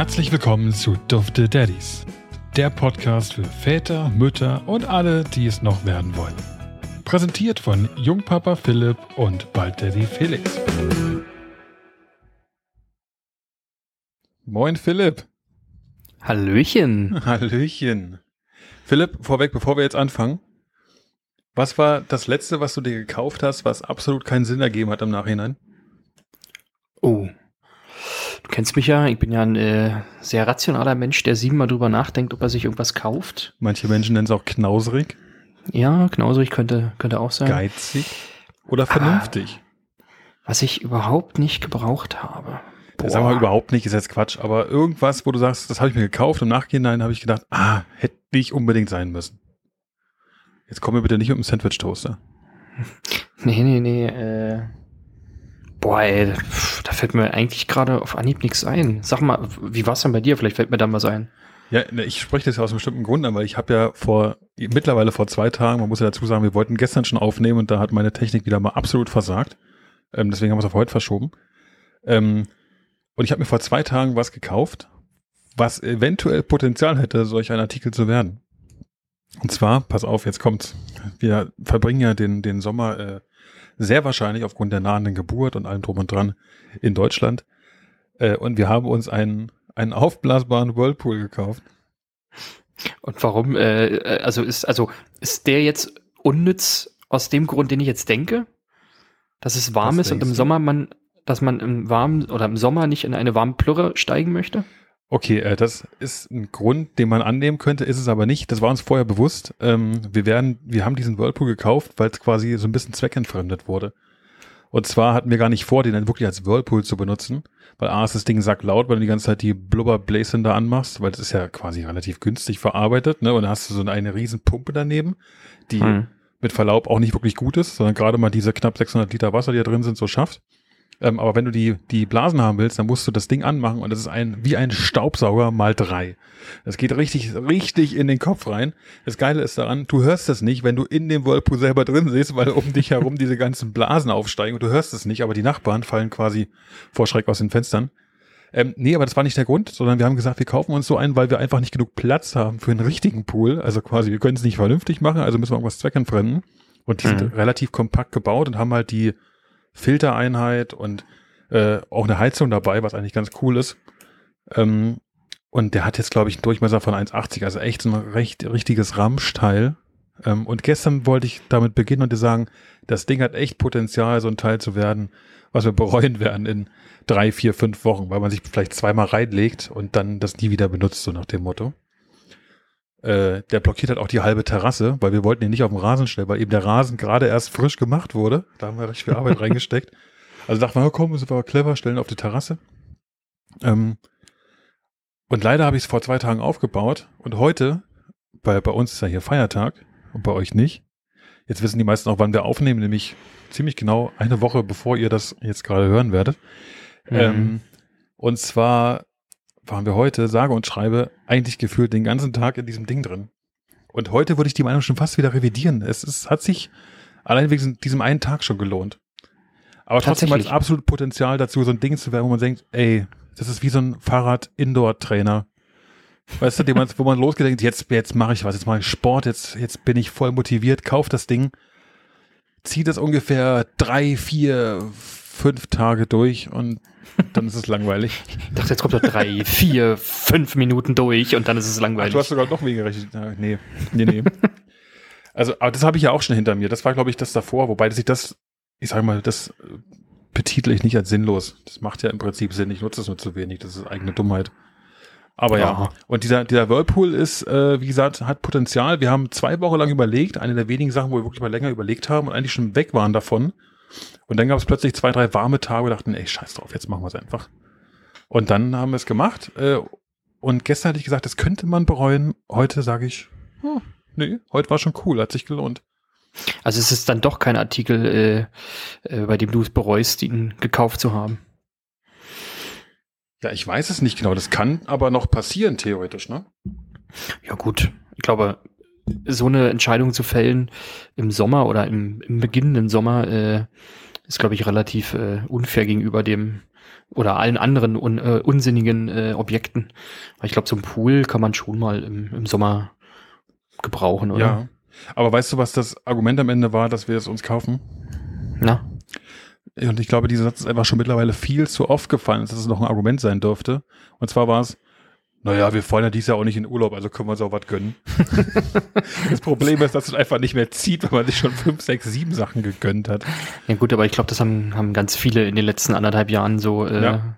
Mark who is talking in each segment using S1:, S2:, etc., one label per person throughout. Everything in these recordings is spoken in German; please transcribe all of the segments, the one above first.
S1: Herzlich willkommen zu Dufte Daddies, der Podcast für Väter, Mütter und alle, die es noch werden wollen. Präsentiert von Jungpapa Philipp und bald Daddy Felix. Moin Philipp.
S2: Hallöchen.
S1: Hallöchen. Philipp, vorweg, bevor wir jetzt anfangen, was war das letzte, was du dir gekauft hast, was absolut keinen Sinn ergeben hat im Nachhinein?
S2: Oh. Du kennst mich ja, ich bin ja ein äh, sehr rationaler Mensch, der siebenmal drüber nachdenkt, ob er sich irgendwas kauft.
S1: Manche Menschen nennen es auch knauserig.
S2: Ja, knauserig könnte, könnte auch sein.
S1: Geizig oder vernünftig.
S2: Ah, was ich überhaupt nicht gebraucht habe.
S1: Boah. Sagen wir überhaupt nicht, ist jetzt Quatsch, aber irgendwas, wo du sagst, das habe ich mir gekauft, im Nachhinein habe ich gedacht, ah, hätte nicht unbedingt sein müssen. Jetzt komm mir bitte nicht mit dem Sandwich-Toaster.
S2: Nee, nee, nee, äh. Boah, ey, da fällt mir eigentlich gerade auf Anhieb nichts ein. Sag mal, wie war es denn bei dir? Vielleicht fällt mir da mal ein.
S1: Ja, ne, ich spreche das ja aus einem bestimmten Grund an, weil ich habe ja vor, mittlerweile vor zwei Tagen, man muss ja dazu sagen, wir wollten gestern schon aufnehmen und da hat meine Technik wieder mal absolut versagt. Ähm, deswegen haben wir es auf heute verschoben. Ähm, und ich habe mir vor zwei Tagen was gekauft, was eventuell Potenzial hätte, solch ein Artikel zu werden. Und zwar, pass auf, jetzt kommt's. Wir verbringen ja den, den Sommer äh, sehr wahrscheinlich aufgrund der nahenden Geburt und allem drum und dran in Deutschland. Äh, und wir haben uns einen, einen aufblasbaren Whirlpool gekauft.
S2: Und warum, äh, also ist, also ist der jetzt unnütz aus dem Grund, den ich jetzt denke? Dass es warm Was ist und im? Sommer man, dass man im warmen oder im Sommer nicht in eine warme Plürre steigen möchte?
S1: Okay, äh, das ist ein Grund, den man annehmen könnte, ist es aber nicht. Das war uns vorher bewusst. Ähm, wir werden, wir haben diesen Whirlpool gekauft, weil es quasi so ein bisschen zweckentfremdet wurde. Und zwar hatten wir gar nicht vor, den dann wirklich als Whirlpool zu benutzen, weil A ist das Ding sagt laut, weil du die ganze Zeit die Blubberbläschen da anmachst, weil das ist ja quasi relativ günstig verarbeitet, ne? Und dann hast du so eine, eine riesen Pumpe daneben, die hm. mit Verlaub auch nicht wirklich gut ist, sondern gerade mal diese knapp 600 Liter Wasser, die da drin sind, so schafft. Ähm, aber wenn du die, die Blasen haben willst, dann musst du das Ding anmachen und das ist ein, wie ein Staubsauger mal drei. Das geht richtig, richtig in den Kopf rein. Das Geile ist daran, du hörst das nicht, wenn du in dem Whirlpool selber drin siehst, weil um dich herum diese ganzen Blasen aufsteigen und du hörst es nicht, aber die Nachbarn fallen quasi vor Schreck aus den Fenstern. Ähm, nee, aber das war nicht der Grund, sondern wir haben gesagt, wir kaufen uns so einen, weil wir einfach nicht genug Platz haben für einen richtigen Pool. Also quasi, wir können es nicht vernünftig machen, also müssen wir irgendwas zweckentfremden. Und die mhm. sind relativ kompakt gebaut und haben halt die Filtereinheit und äh, auch eine Heizung dabei, was eigentlich ganz cool ist. Ähm, und der hat jetzt, glaube ich, einen Durchmesser von 1,80, also echt so ein recht richtiges Ramschteil. Ähm, und gestern wollte ich damit beginnen und dir sagen, das Ding hat echt Potenzial, so ein Teil zu werden, was wir bereuen werden in drei, vier, fünf Wochen, weil man sich vielleicht zweimal reinlegt und dann das nie wieder benutzt, so nach dem Motto. Äh, der blockiert halt auch die halbe Terrasse, weil wir wollten ihn nicht auf dem Rasen stellen, weil eben der Rasen gerade erst frisch gemacht wurde. Da haben wir richtig viel Arbeit reingesteckt. Also dachten wir, komm, sind wir clever, stellen auf die Terrasse. Ähm, und leider habe ich es vor zwei Tagen aufgebaut und heute, bei, bei uns ist ja hier Feiertag und bei euch nicht. Jetzt wissen die meisten auch, wann wir aufnehmen, nämlich ziemlich genau eine Woche, bevor ihr das jetzt gerade hören werdet. Mhm. Ähm, und zwar waren wir heute, sage und schreibe, eigentlich gefühlt den ganzen Tag in diesem Ding drin. Und heute würde ich die Meinung schon fast wieder revidieren. Es ist, hat sich allein wegen diesem einen Tag schon gelohnt. Aber trotzdem hat es absolut Potenzial dazu, so ein Ding zu werden, wo man denkt, ey, das ist wie so ein Fahrrad-Indoor-Trainer. Weißt du, man, wo man losgeht, denkt, jetzt, jetzt mache ich was, jetzt mache ich Sport, jetzt, jetzt bin ich voll motiviert, kauf das Ding, zieht das ungefähr drei, vier, fünf Tage durch und dann ist es langweilig.
S2: Ich dachte, jetzt kommt doch drei, vier, fünf Minuten durch und dann ist es langweilig.
S1: Ach, du hast sogar noch weniger gerechnet. Nee, nee, nee. also, aber das habe ich ja auch schon hinter mir. Das war, glaube ich, das davor, wobei sich das, ich sage mal, das betitel ich nicht als sinnlos. Das macht ja im Prinzip Sinn. Ich nutze es nur zu wenig. Das ist eigene Dummheit. Aber ja, Aha. und dieser, dieser Whirlpool ist, äh, wie gesagt, hat Potenzial. Wir haben zwei Wochen lang überlegt, eine der wenigen Sachen, wo wir wirklich mal länger überlegt haben und eigentlich schon weg waren davon. Und dann gab es plötzlich zwei, drei warme Tage und dachten, ey, scheiß drauf, jetzt machen wir es einfach. Und dann haben wir es gemacht. Äh, und gestern hatte ich gesagt, das könnte man bereuen. Heute sage ich, oh, nee, heute war schon cool, hat sich gelohnt.
S2: Also es ist dann doch kein Artikel, äh, äh, bei dem du es bereust, ihn gekauft zu haben.
S1: Ja, ich weiß es nicht genau. Das kann aber noch passieren, theoretisch, ne?
S2: Ja, gut. Ich glaube, so eine Entscheidung zu fällen im Sommer oder im, im beginnenden Sommer äh, ist, glaube ich, relativ äh, unfair gegenüber dem oder allen anderen un, äh, unsinnigen äh, Objekten. Weil ich glaube, so ein Pool kann man schon mal im, im Sommer gebrauchen, oder?
S1: Ja. Aber weißt du, was das Argument am Ende war, dass wir es uns kaufen?
S2: Na?
S1: Und ich glaube, dieser Satz ist einfach schon mittlerweile viel zu oft gefallen, dass es noch ein Argument sein dürfte. Und zwar war es, naja, wir fahren ja dieses Jahr auch nicht in Urlaub, also können wir uns auch was gönnen. das Problem ist, dass es einfach nicht mehr zieht, weil man sich schon fünf, sechs, sieben Sachen gegönnt hat.
S2: Ja gut, aber ich glaube, das haben, haben ganz viele in den letzten anderthalb Jahren so, äh, ja.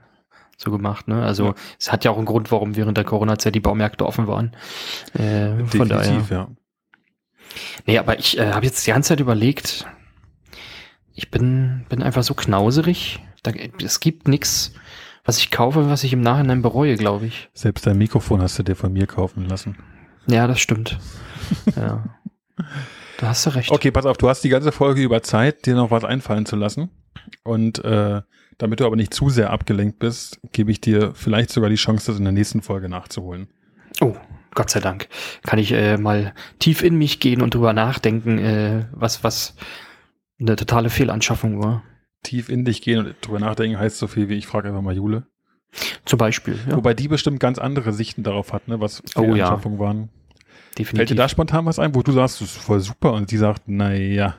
S2: so gemacht. Ne? Also ja. es hat ja auch einen Grund, warum während der Corona-Zeit die Baumärkte offen waren.
S1: Äh, Definitiv, von daher. ja.
S2: Nee, aber ich äh, habe jetzt die ganze Zeit überlegt, ich bin, bin einfach so knauserig. Da, es gibt nichts was ich kaufe, was ich im Nachhinein bereue, glaube ich.
S1: Selbst dein Mikrofon hast du dir von mir kaufen lassen.
S2: Ja, das stimmt. ja. Da hast du recht.
S1: Okay, pass auf, du hast die ganze Folge über Zeit, dir noch was einfallen zu lassen. Und äh, damit du aber nicht zu sehr abgelenkt bist, gebe ich dir vielleicht sogar die Chance, das in der nächsten Folge nachzuholen.
S2: Oh, Gott sei Dank. Kann ich äh, mal tief in mich gehen und drüber nachdenken, äh, was, was eine totale Fehlanschaffung war
S1: tief in dich gehen und drüber nachdenken heißt so viel wie ich frage einfach mal Jule.
S2: Zum Beispiel.
S1: Ja. Wobei die bestimmt ganz andere Sichten darauf hat, ne, was für oh, ja. waren. Definitiv. Fällt dir da spontan was ein, wo du sagst, das ist voll super und sie sagt, naja.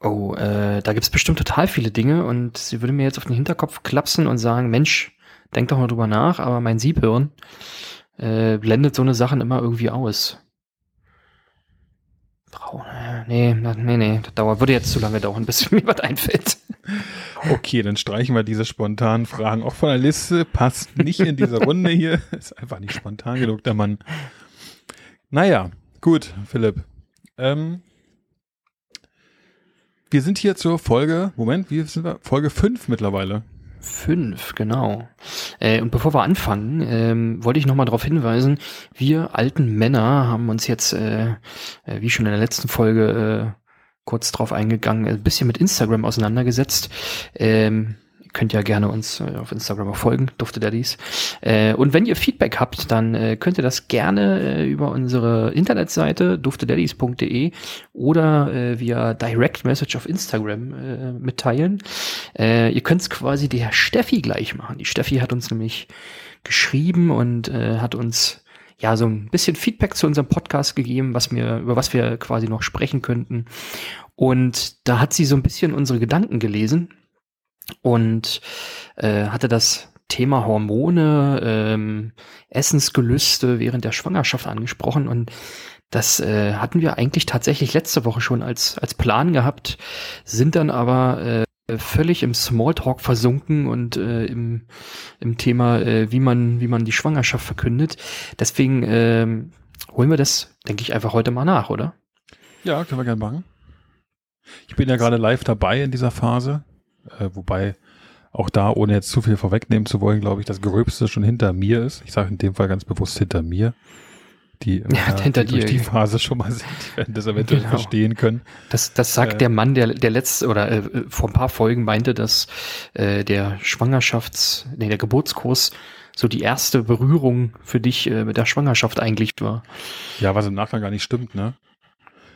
S2: Oh, äh, da gibt's bestimmt total viele Dinge und sie würde mir jetzt auf den Hinterkopf klapsen und sagen, Mensch, denk doch mal drüber nach, aber mein Siebhirn äh, blendet so eine Sachen immer irgendwie aus. Braun, nee, nee, nee, das dauert, würde jetzt zu lange dauern, bis mir was einfällt.
S1: Okay, dann streichen wir diese spontanen Fragen auch von der Liste. Passt nicht in diese Runde hier. Ist einfach nicht spontan genug, der Mann. Naja, gut, Philipp. Ähm, wir sind hier zur Folge, Moment, wie sind wir? Folge 5 mittlerweile.
S2: Fünf, genau. Äh, und bevor wir anfangen, ähm, wollte ich nochmal darauf hinweisen, wir alten Männer haben uns jetzt, äh, äh, wie schon in der letzten Folge äh, kurz drauf eingegangen, ein bisschen mit Instagram auseinandergesetzt. Ähm, könnt ja gerne uns äh, auf Instagram auch folgen, Dufte Daddies. Äh, und wenn ihr Feedback habt, dann äh, könnt ihr das gerne äh, über unsere Internetseite duftedaddies.de oder via Direct Message auf Instagram mitteilen. Ihr könnt es quasi der Steffi gleich machen. Die Steffi hat uns nämlich geschrieben und hat uns ja so ein bisschen Feedback zu unserem Podcast gegeben, was mir über was wir quasi noch sprechen könnten. Und da hat sie so ein bisschen unsere Gedanken gelesen und äh, hatte das Thema Hormone, ähm, Essensgelüste während der Schwangerschaft angesprochen und das äh, hatten wir eigentlich tatsächlich letzte Woche schon als, als Plan gehabt, sind dann aber äh, völlig im Smalltalk versunken und äh, im, im Thema, äh, wie man, wie man die Schwangerschaft verkündet. Deswegen äh, holen wir das, denke ich, einfach heute mal nach, oder?
S1: Ja, können wir gerne machen. Ich bin ja gerade live dabei in dieser Phase. Äh, wobei auch da, ohne jetzt zu viel vorwegnehmen zu wollen, glaube ich, das Gröbste schon hinter mir ist. Ich sage in dem Fall ganz bewusst hinter mir. Die,
S2: ja, äh, hinter die
S1: durch die Phase schon mal sind, die werden das eventuell genau. verstehen können.
S2: Das, das sagt äh, der Mann, der, der letzte oder äh, vor ein paar Folgen meinte, dass äh, der Schwangerschafts-, nee, der Geburtskurs so die erste Berührung für dich äh, mit der Schwangerschaft eigentlich war.
S1: Ja, was im Nachgang gar nicht stimmt, ne?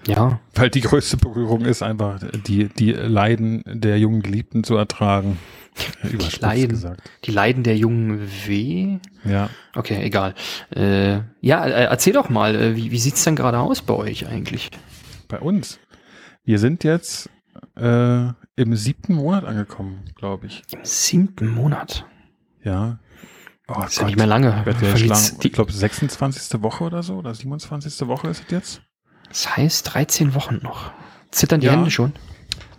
S2: Ja.
S1: Weil die größte Berührung ist einfach, die, die Leiden der jungen Geliebten zu ertragen.
S2: Die Leiden, gesagt. die Leiden der jungen W?
S1: Ja.
S2: Okay, egal. Äh, ja, äh, erzähl doch mal, äh, wie, wie sieht's denn gerade aus bei euch eigentlich?
S1: Bei uns? Wir sind jetzt äh, im siebten Monat angekommen, glaube ich.
S2: Im siebten Monat?
S1: Ja.
S2: Oh, das ist Gott. ja nicht mehr lange.
S1: Ich, ich glaube, 26. Woche oder so, oder 27. Woche ist es jetzt.
S2: Das heißt 13 Wochen noch. Zittern die ja. Hände schon?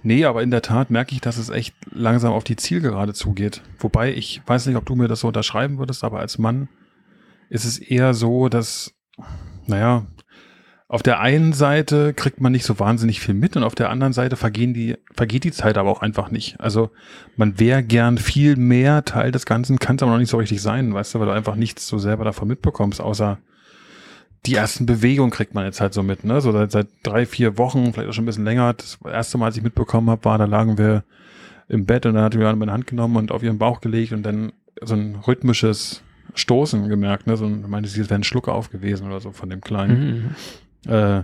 S1: Nee, aber in der Tat merke ich, dass es echt langsam auf die Zielgerade zugeht. Wobei, ich weiß nicht, ob du mir das so unterschreiben würdest, aber als Mann ist es eher so, dass, naja, auf der einen Seite kriegt man nicht so wahnsinnig viel mit und auf der anderen Seite vergehen die, vergeht die Zeit aber auch einfach nicht. Also man wäre gern viel mehr Teil des Ganzen, kann es aber noch nicht so richtig sein, weißt du, weil du einfach nichts so selber davon mitbekommst, außer die ersten Bewegungen kriegt man jetzt halt so mit, ne? So seit, seit drei, vier Wochen, vielleicht auch schon ein bisschen länger. Das erste Mal, als ich mitbekommen habe, war, da lagen wir im Bett und dann hat mir meine Hand genommen und auf ihren Bauch gelegt und dann so ein rhythmisches Stoßen gemerkt, ne? So ein, ich meine, es wäre ein Schluck auf gewesen oder so von dem Kleinen. Mhm. mhm. Äh,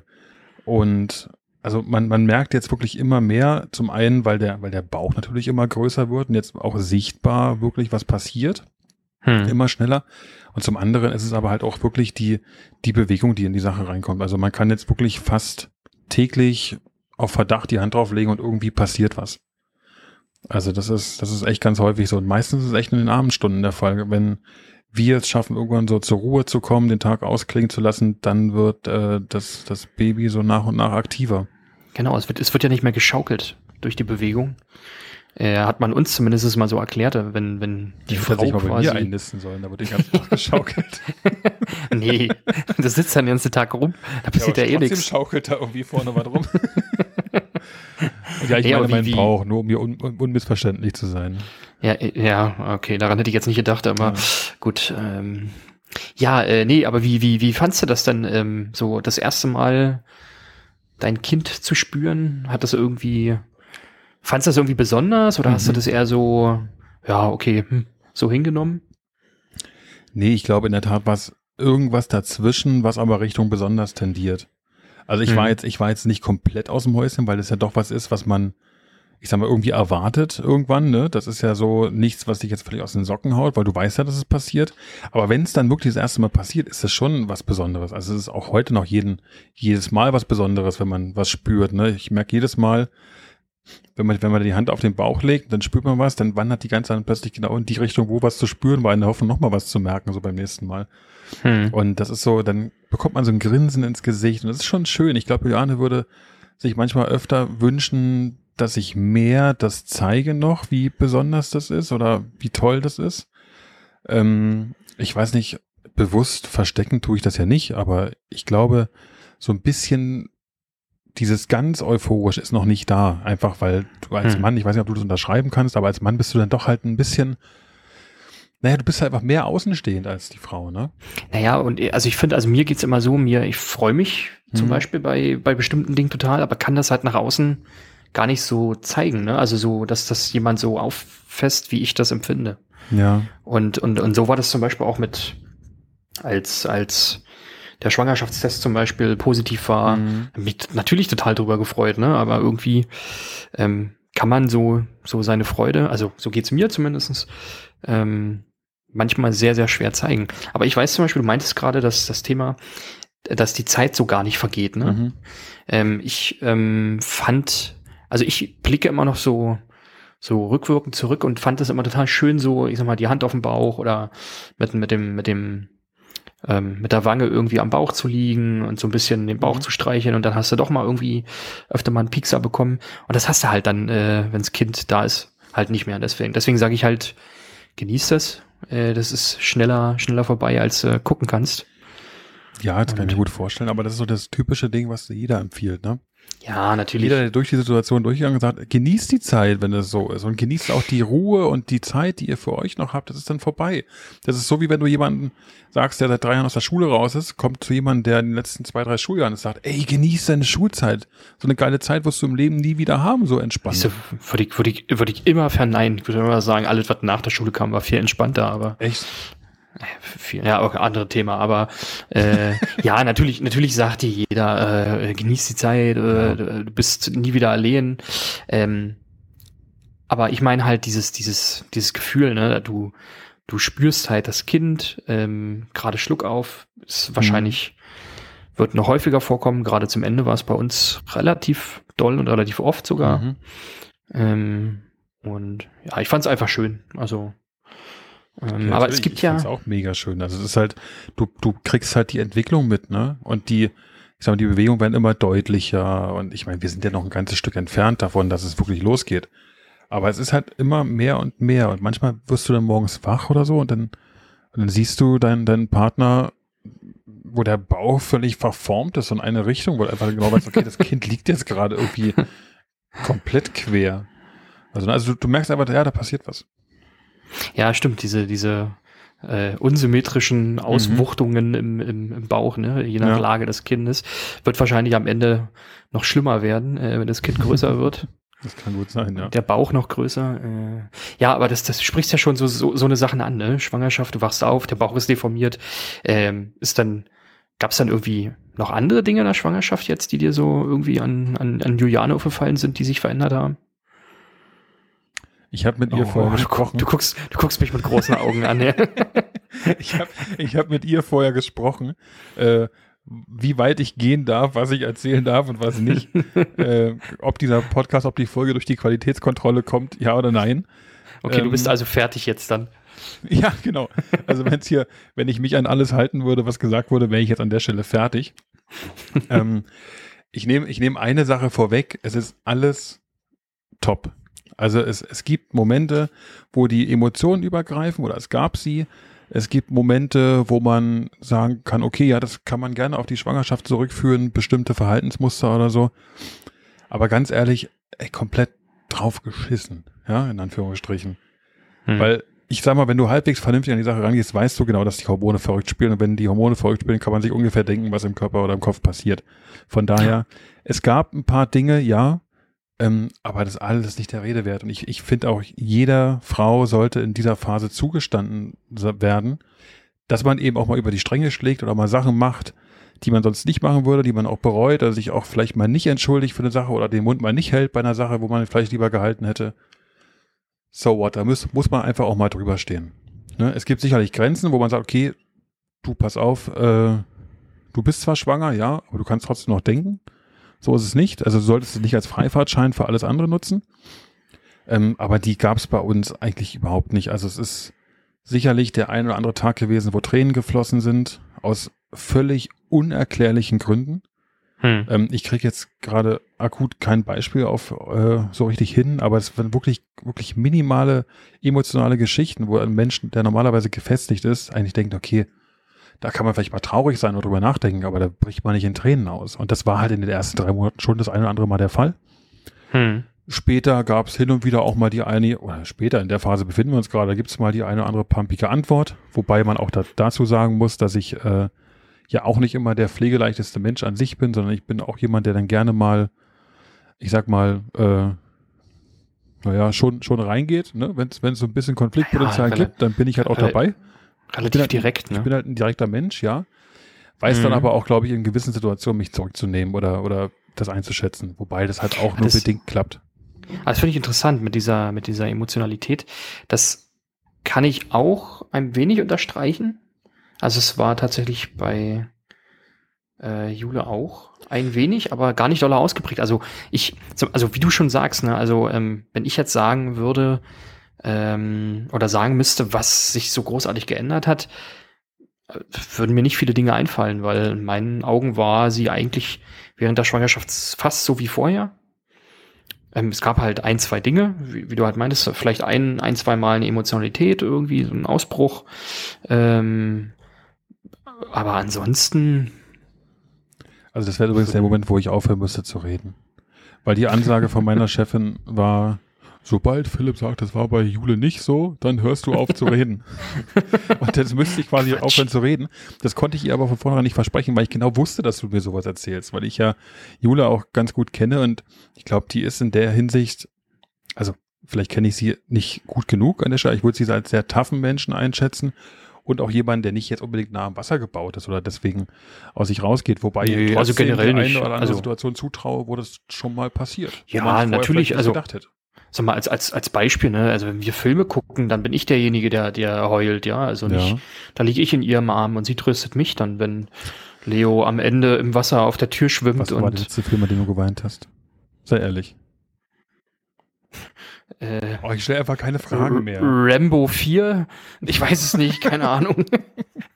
S1: und also man, man merkt jetzt wirklich immer mehr, zum einen, weil der, weil der Bauch natürlich immer größer wird und jetzt auch sichtbar wirklich was passiert. Hm. Immer schneller. Und zum anderen ist es aber halt auch wirklich die, die Bewegung, die in die Sache reinkommt. Also man kann jetzt wirklich fast täglich auf Verdacht die Hand drauflegen und irgendwie passiert was. Also das ist, das ist echt ganz häufig so. Und meistens ist es echt in den Abendstunden der Fall. Wenn wir es schaffen, irgendwann so zur Ruhe zu kommen, den Tag ausklingen zu lassen, dann wird äh, das, das Baby so nach und nach aktiver.
S2: Genau, es wird, es wird ja nicht mehr geschaukelt durch die Bewegung. Äh, hat man uns zumindest mal so erklärt, wenn, wenn die
S1: ich
S2: Frau
S1: sich mal
S2: quasi...
S1: bei mir einnisten sollen, da wird ich ganz geschaukelt.
S2: nee, du sitzt dann den ganzen Tag rum, da passiert ja, ja eh nichts.
S1: schaukelt da irgendwie vorne was rum. Ja, ich nee, meine meinen Bauch, nur um hier un un unmissverständlich zu sein.
S2: Ja, äh, ja, okay, daran hätte ich jetzt nicht gedacht, aber ja. gut. Ähm, ja, äh, nee, aber wie, wie, wie fandst du das denn ähm, so das erste Mal dein Kind zu spüren? Hat das irgendwie, fandst du das irgendwie besonders oder mhm. hast du mhm. das eher so, ja, okay, hm, so hingenommen?
S1: Nee, ich glaube in der Tat war es irgendwas dazwischen, was aber Richtung besonders tendiert. Also ich mhm. war jetzt, ich war jetzt nicht komplett aus dem Häuschen, weil das ja doch was ist, was man, ich sag mal, irgendwie erwartet irgendwann, ne? Das ist ja so nichts, was dich jetzt völlig aus den Socken haut, weil du weißt ja, dass es passiert. Aber wenn es dann wirklich das erste Mal passiert, ist das schon was Besonderes. Also es ist auch heute noch jeden, jedes Mal was Besonderes, wenn man was spürt, ne? Ich merke jedes Mal, wenn man, wenn man die Hand auf den Bauch legt, dann spürt man was, dann wandert die ganze Hand plötzlich genau in die Richtung, wo was zu spüren war, in der Hoffnung, nochmal was zu merken, so beim nächsten Mal. Hm. Und das ist so, dann bekommt man so ein Grinsen ins Gesicht und das ist schon schön. Ich glaube, Juliane würde sich manchmal öfter wünschen, dass ich mehr das zeige noch, wie besonders das ist oder wie toll das ist. Ähm, ich weiß nicht, bewusst verstecken tue ich das ja nicht, aber ich glaube, so ein bisschen dieses ganz euphorisch ist noch nicht da. Einfach weil du als hm. Mann, ich weiß nicht, ob du das unterschreiben kannst, aber als Mann bist du dann doch halt ein bisschen, naja, du bist halt einfach mehr außenstehend als die Frau, ne?
S2: Naja, und also ich finde, also mir geht's immer so, mir, ich freue mich hm. zum Beispiel bei, bei bestimmten Dingen total, aber kann das halt nach außen gar nicht so zeigen, ne? Also so, dass das jemand so auffasst, wie ich das empfinde.
S1: Ja.
S2: Und, und, und so war das zum Beispiel auch mit, als, als der Schwangerschaftstest zum Beispiel positiv war, mhm. mich natürlich total drüber gefreut, ne? Aber irgendwie ähm, kann man so, so seine Freude, also so geht's mir zumindestens ähm, manchmal sehr, sehr schwer zeigen. Aber ich weiß zum Beispiel, du meintest gerade, dass das Thema, dass die Zeit so gar nicht vergeht, ne? Mhm. Ähm, ich ähm, fand, also ich blicke immer noch so, so rückwirkend zurück und fand das immer total schön, so, ich sag mal, die Hand auf dem Bauch oder mit, mit dem, mit dem ähm, mit der Wange irgendwie am Bauch zu liegen und so ein bisschen den Bauch mhm. zu streicheln und dann hast du doch mal irgendwie öfter mal einen Piekser bekommen. Und das hast du halt dann, äh, wenns Kind da ist, halt nicht mehr. Deswegen, deswegen sage ich halt, genieß das. Äh, das ist schneller, schneller vorbei, als äh, gucken kannst.
S1: Ja, das kann ich mir gut vorstellen, aber das ist so das typische Ding, was jeder empfiehlt, ne?
S2: Ja, natürlich.
S1: Jeder, der durch die Situation durchgegangen ist, sagt, genießt die Zeit, wenn es so ist und genießt auch die Ruhe und die Zeit, die ihr für euch noch habt, das ist dann vorbei. Das ist so, wie wenn du jemanden sagst, der seit drei Jahren aus der Schule raus ist, kommt zu jemandem, der in den letzten zwei, drei Schuljahren ist, sagt, ey, genieß deine Schulzeit. So eine geile Zeit wirst du im Leben nie wieder haben, so entspannt.
S2: So, würde ich, würde ich, würde ich immer verneinen. Ich würde immer sagen, alles, was nach der Schule kam, war viel entspannter, aber.
S1: Echt?
S2: Ja, auch andere Thema, aber äh, ja, natürlich, natürlich sagt dir jeder, äh, genieß die Zeit, äh, du bist nie wieder allein. Ähm, aber ich meine halt dieses, dieses, dieses Gefühl, ne, du, du spürst halt das Kind, ähm, gerade Schluck auf, ist mhm. wahrscheinlich, mhm. wird noch häufiger vorkommen, gerade zum Ende war es bei uns relativ doll und relativ oft sogar. Mhm. Ähm, und ja, ich fand es einfach schön. Also
S1: ähm, ja, aber es gibt ich ja. Das ist auch mega schön. Also es ist halt, du, du kriegst halt die Entwicklung mit, ne? Und die, ich sag mal, die Bewegungen werden immer deutlicher. Und ich meine, wir sind ja noch ein ganzes Stück entfernt davon, dass es wirklich losgeht. Aber es ist halt immer mehr und mehr. Und manchmal wirst du dann morgens wach oder so und dann, und dann siehst du deinen, deinen Partner, wo der Bauch völlig verformt ist in eine Richtung, wo du einfach genau weißt, okay, das Kind liegt jetzt gerade irgendwie komplett quer. Also, also du, du merkst einfach, ja, da passiert was.
S2: Ja, stimmt, diese, diese äh, unsymmetrischen Auswuchtungen mhm. im, im, im Bauch, ne, je nach ja. Lage des Kindes, wird wahrscheinlich am Ende noch schlimmer werden, äh, wenn das Kind größer wird.
S1: Das kann gut sein, ja.
S2: Der Bauch noch größer. Äh, ja, aber das, das spricht ja schon so, so, so eine Sachen an, ne? Schwangerschaft, du wachst auf, der Bauch ist deformiert, ähm, ist dann Gab es dann irgendwie noch andere Dinge in der Schwangerschaft jetzt, die dir so irgendwie an, an, an Juliane aufgefallen sind, die sich verändert haben?
S1: Ich habe mit ihr oh, vorher gesprochen.
S2: Du, guckst, du guckst mich mit großen Augen an. Ja.
S1: ich habe ich hab mit ihr vorher gesprochen, äh, wie weit ich gehen darf, was ich erzählen darf und was nicht. äh, ob dieser Podcast, ob die Folge durch die Qualitätskontrolle kommt, ja oder nein.
S2: Okay, ähm, du bist ähm, also fertig jetzt dann.
S1: Ja, genau. Also wenn hier, wenn ich mich an alles halten würde, was gesagt wurde, wäre ich jetzt an der Stelle fertig. ähm, ich nehme ich nehme eine Sache vorweg. Es ist alles top. Also es, es gibt Momente, wo die Emotionen übergreifen oder es gab sie. Es gibt Momente, wo man sagen kann, okay, ja, das kann man gerne auf die Schwangerschaft zurückführen, bestimmte Verhaltensmuster oder so. Aber ganz ehrlich, ey, komplett drauf geschissen, ja, in Anführungsstrichen. Hm. Weil ich sag mal, wenn du halbwegs vernünftig an die Sache rangehst, weißt du genau, dass die Hormone verrückt spielen. Und wenn die Hormone verrückt spielen, kann man sich ungefähr denken, was im Körper oder im Kopf passiert. Von daher, es gab ein paar Dinge, ja, ähm, aber das alles ist nicht der Rede wert. Und ich, ich finde auch, jeder Frau sollte in dieser Phase zugestanden werden, dass man eben auch mal über die Stränge schlägt oder mal Sachen macht, die man sonst nicht machen würde, die man auch bereut, oder sich auch vielleicht mal nicht entschuldigt für eine Sache oder den Mund mal nicht hält bei einer Sache, wo man vielleicht lieber gehalten hätte. So what, da muss, muss man einfach auch mal drüber stehen. Ne? Es gibt sicherlich Grenzen, wo man sagt, okay, du pass auf, äh, du bist zwar schwanger, ja, aber du kannst trotzdem noch denken. So ist es nicht. Also du solltest es nicht als Freifahrtschein für alles andere nutzen. Ähm, aber die gab es bei uns eigentlich überhaupt nicht. Also es ist sicherlich der ein oder andere Tag gewesen, wo Tränen geflossen sind, aus völlig unerklärlichen Gründen. Hm. Ähm, ich kriege jetzt gerade akut kein Beispiel auf äh, so richtig hin, aber es waren wirklich, wirklich minimale emotionale Geschichten, wo ein Mensch, der normalerweise gefestigt ist, eigentlich denkt, okay, da kann man vielleicht mal traurig sein oder drüber nachdenken, aber da bricht man nicht in Tränen aus. Und das war halt in den ersten drei Monaten schon das eine oder andere Mal der Fall. Hm. Später gab es hin und wieder auch mal die eine, oder später in der Phase befinden wir uns gerade, da gibt es mal die eine oder andere pumpige Antwort, wobei man auch da, dazu sagen muss, dass ich äh, ja auch nicht immer der pflegeleichteste Mensch an sich bin, sondern ich bin auch jemand, der dann gerne mal, ich sag mal, äh, naja, schon, schon reingeht, ne? wenn es so ein bisschen Konfliktpotenzial ja, gibt, dann bin ich halt auch dabei.
S2: Relativ
S1: halt,
S2: direkt,
S1: ne? Ich bin halt ein direkter Mensch, ja. Weiß mhm. dann aber auch, glaube ich, in gewissen Situationen mich zurückzunehmen oder, oder das einzuschätzen. Wobei das halt auch nur das, bedingt klappt.
S2: Ah, das finde ich interessant mit dieser, mit dieser Emotionalität. Das kann ich auch ein wenig unterstreichen. Also es war tatsächlich bei äh, Jule auch ein wenig, aber gar nicht doller ausgeprägt. Also ich, also wie du schon sagst, ne, also ähm, wenn ich jetzt sagen würde, ähm, oder sagen müsste, was sich so großartig geändert hat, würden mir nicht viele Dinge einfallen, weil in meinen Augen war sie eigentlich während der Schwangerschaft fast so wie vorher. Ähm, es gab halt ein, zwei Dinge, wie, wie, du halt meintest, vielleicht ein, ein, zwei Mal eine Emotionalität, irgendwie so ein Ausbruch. Ähm, aber ansonsten.
S1: Also das wäre übrigens der Moment, wo ich aufhören müsste zu reden. Weil die Ansage von meiner Chefin war, sobald Philipp sagt, das war bei Jule nicht so, dann hörst du auf zu reden. und jetzt müsste ich quasi Quatsch. aufhören zu reden. Das konnte ich ihr aber von vornherein nicht versprechen, weil ich genau wusste, dass du mir sowas erzählst, weil ich ja Jule auch ganz gut kenne und ich glaube, die ist in der Hinsicht, also vielleicht kenne ich sie nicht gut genug an der Stelle, ich würde sie als sehr toughen Menschen einschätzen und auch jemanden, der nicht jetzt unbedingt nah am Wasser gebaut ist oder deswegen aus sich rausgeht, wobei
S2: nee, ich also generell nicht.
S1: eine oder
S2: andere also,
S1: Situation zutraue, wo das schon mal passiert.
S2: Ja, natürlich, also gedacht hätte sag mal, als, als, als Beispiel, ne, also wenn wir Filme gucken, dann bin ich derjenige, der, der heult, ja. Also nicht, ja. da liege ich in ihrem Arm und sie tröstet mich dann, wenn Leo am Ende im Wasser auf der Tür schwimmt. Was
S1: war der letzte Film, an dem du geweint hast? Sei ehrlich.
S2: Äh,
S1: oh, ich stelle einfach keine Fragen mehr.
S2: Rambo 4? Ich weiß es nicht, keine Ahnung.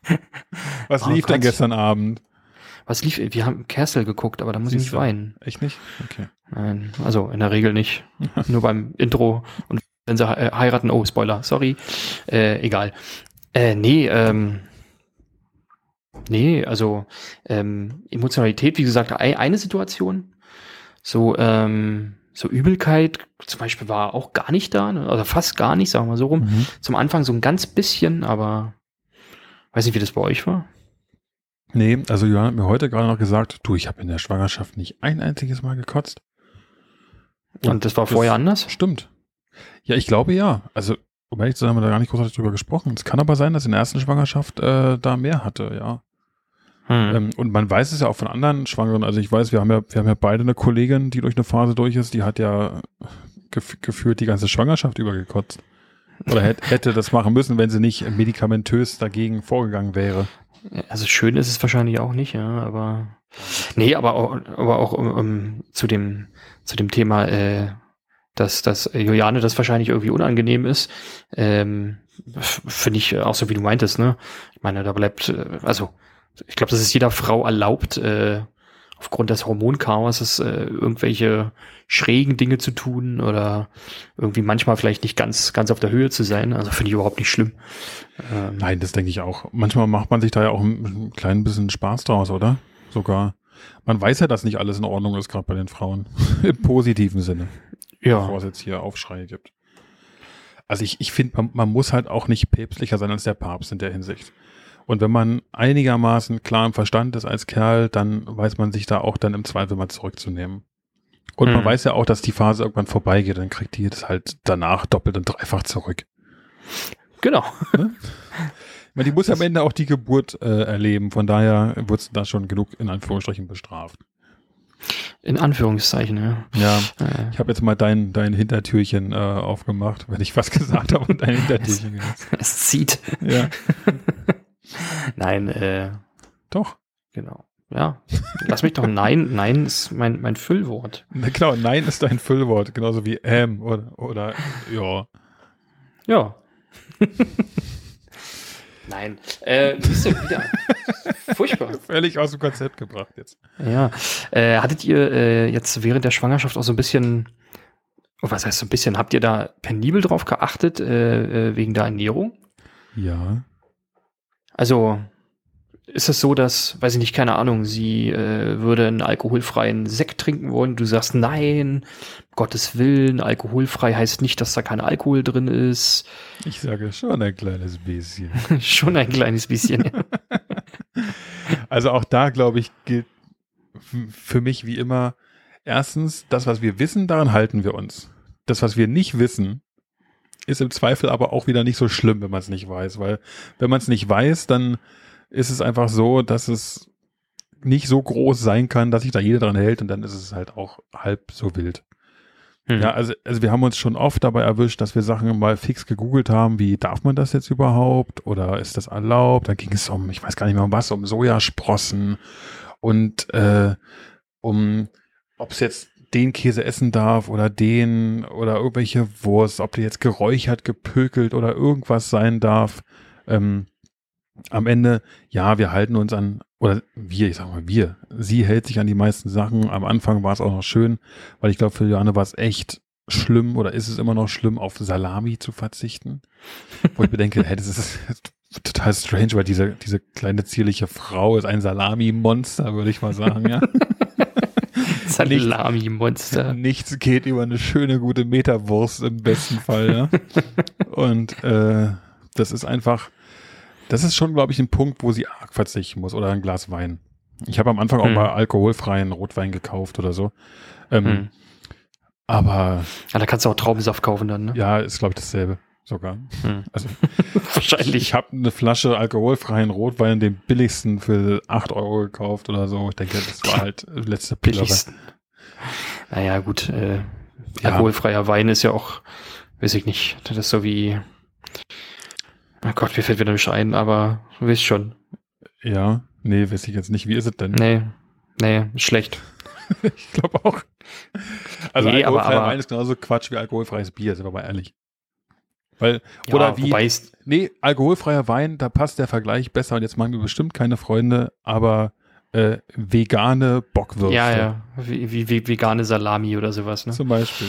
S1: Was oh, lief Gott. denn gestern Abend?
S2: Was lief? Wir haben Castle geguckt, aber da muss Siehst ich nicht weinen.
S1: Echt nicht? Okay.
S2: Nein, also in der Regel nicht. Nur beim Intro und wenn sie äh, heiraten, oh, Spoiler, sorry. Äh, egal. Äh, nee, ähm, nee, also ähm, Emotionalität, wie gesagt, eine Situation. So, ähm, so Übelkeit zum Beispiel war auch gar nicht da, ne? oder fast gar nicht, sagen wir mal so rum. Mhm. Zum Anfang so ein ganz bisschen, aber weiß nicht, wie das bei euch war.
S1: Nee, also Johann hat mir heute gerade noch gesagt, du, ich habe in der Schwangerschaft nicht ein einziges Mal gekotzt.
S2: Und, Und das war das vorher anders?
S1: Stimmt. Ja, ich glaube ja. Also, um ehrlich zu sein, haben wir da gar nicht großartig drüber gesprochen. Es kann aber sein, dass in der ersten Schwangerschaft äh, da mehr hatte, ja. Hm. Ähm, und man weiß es ja auch von anderen Schwangeren. Also ich weiß, wir haben ja, wir haben ja beide eine Kollegin, die durch eine Phase durch ist, die hat ja gef gefühlt die ganze Schwangerschaft übergekotzt. Oder hätte das machen müssen, wenn sie nicht medikamentös dagegen vorgegangen wäre.
S2: Also schön ist es wahrscheinlich auch nicht, ja, aber nee, aber auch, aber auch um, um, zu dem zu dem Thema, äh, dass dass Juliane das wahrscheinlich irgendwie unangenehm ist, ähm, finde ich auch so wie du meintest, ne? Ich meine, da bleibt äh, also ich glaube, das ist jeder Frau erlaubt, äh, aufgrund des Hormonchaos äh, irgendwelche schrägen Dinge zu tun oder irgendwie manchmal vielleicht nicht ganz, ganz auf der Höhe zu sein. Also finde ich überhaupt nicht schlimm.
S1: Ähm, Nein, das denke ich auch. Manchmal macht man sich da ja auch ein, ein klein bisschen Spaß draus, oder? Sogar. Man weiß ja, dass nicht alles in Ordnung ist, gerade bei den Frauen. Im positiven Sinne. Ja. Bevor es jetzt hier Aufschreie gibt. Also ich, ich finde, man, man muss halt auch nicht päpstlicher sein als der Papst in der Hinsicht. Und wenn man einigermaßen klar im Verstand ist als Kerl, dann weiß man sich da auch dann im Zweifel mal zurückzunehmen. Und mhm. man weiß ja auch, dass die Phase irgendwann vorbeigeht, dann kriegt die das halt danach doppelt und dreifach zurück.
S2: Genau.
S1: Ne? meine, die muss ja am Ende auch die Geburt äh, erleben, von daher wird da schon genug in Anführungsstrichen bestraft.
S2: In Anführungszeichen, ja.
S1: Ja, äh. ich habe jetzt mal dein, dein Hintertürchen äh, aufgemacht, wenn ich was gesagt habe und dein Hintertürchen
S2: es, es zieht.
S1: Ja.
S2: Nein, äh.
S1: Doch.
S2: Genau. Ja. Lass mich doch Nein. Nein ist mein, mein Füllwort.
S1: Genau, Nein ist dein Füllwort. Genauso wie ähm oder, oder ja.
S2: Ja. Nein. Äh, bist du wieder. Furchtbar.
S1: Völlig aus dem Konzept gebracht jetzt.
S2: Ja. Äh, hattet ihr äh, jetzt während der Schwangerschaft auch so ein bisschen, oh, was heißt so ein bisschen, habt ihr da penibel drauf geachtet, äh, äh wegen der Ernährung?
S1: Ja.
S2: Also ist es so, dass, weiß ich nicht, keine Ahnung, sie äh, würde einen alkoholfreien Sekt trinken wollen, du sagst nein, Gottes Willen, alkoholfrei heißt nicht, dass da kein Alkohol drin ist.
S1: Ich sage schon ein kleines bisschen.
S2: schon ein kleines bisschen, ja.
S1: Also auch da, glaube ich, gilt für mich wie immer, erstens, das, was wir wissen, daran halten wir uns. Das, was wir nicht wissen, ist im Zweifel aber auch wieder nicht so schlimm, wenn man es nicht weiß, weil wenn man es nicht weiß, dann ist es einfach so, dass es nicht so groß sein kann, dass sich da jeder dran hält und dann ist es halt auch halb so wild. Hm. Ja, also, also wir haben uns schon oft dabei erwischt, dass wir Sachen mal fix gegoogelt haben, wie darf man das jetzt überhaupt oder ist das erlaubt? Da ging es um, ich weiß gar nicht mehr um was, um Sojasprossen und äh, um, ob es jetzt den Käse essen darf oder den oder irgendwelche Wurst, ob die jetzt geräuchert, gepökelt oder irgendwas sein darf. Ähm, am Ende, ja, wir halten uns an, oder wir, ich sag mal wir, sie hält sich an die meisten Sachen. Am Anfang war es auch noch schön, weil ich glaube, für Johanne war es echt schlimm oder ist es immer noch schlimm, auf Salami zu verzichten. Wo ich bedenke, hey, das ist total strange, weil diese, diese kleine zierliche Frau ist ein Salami-Monster, würde ich mal sagen, ja.
S2: Salami-Monster.
S1: Nichts geht über eine schöne, gute Meterwurst im besten Fall, ja. Und äh, das ist einfach, das ist schon, glaube ich, ein Punkt, wo sie arg verzichten muss oder ein Glas Wein. Ich habe am Anfang hm. auch mal alkoholfreien Rotwein gekauft oder so. Ähm, hm. Aber.
S2: Ja, da kannst du auch Traubensaft kaufen dann, ne?
S1: Ja, ist, glaube ich, dasselbe sogar.
S2: Hm. Also, Wahrscheinlich.
S1: Ich habe eine Flasche alkoholfreien Rotwein, den billigsten für 8 Euro gekauft oder so. Ich denke, das war halt letzte Pille.
S2: Naja, gut. Äh, ja. Alkoholfreier Wein ist ja auch, weiß ich nicht, das ist so wie. Oh Gott, mir fällt wieder nicht ein, aber du weißt schon.
S1: Ja, nee, weiß ich jetzt nicht. Wie ist es denn?
S2: Nee, nee, schlecht.
S1: ich glaube auch. Also nee, alkoholfreier aber, aber, Wein ist genauso Quatsch wie alkoholfreies Bier, sind wir mal ehrlich. Weil, ja, oder wie, nee, alkoholfreier Wein, da passt der Vergleich besser und jetzt machen wir bestimmt keine Freunde, aber äh, vegane Bockwürste.
S2: Ja, ja, wie, wie, wie, vegane Salami oder sowas, ne?
S1: Zum Beispiel.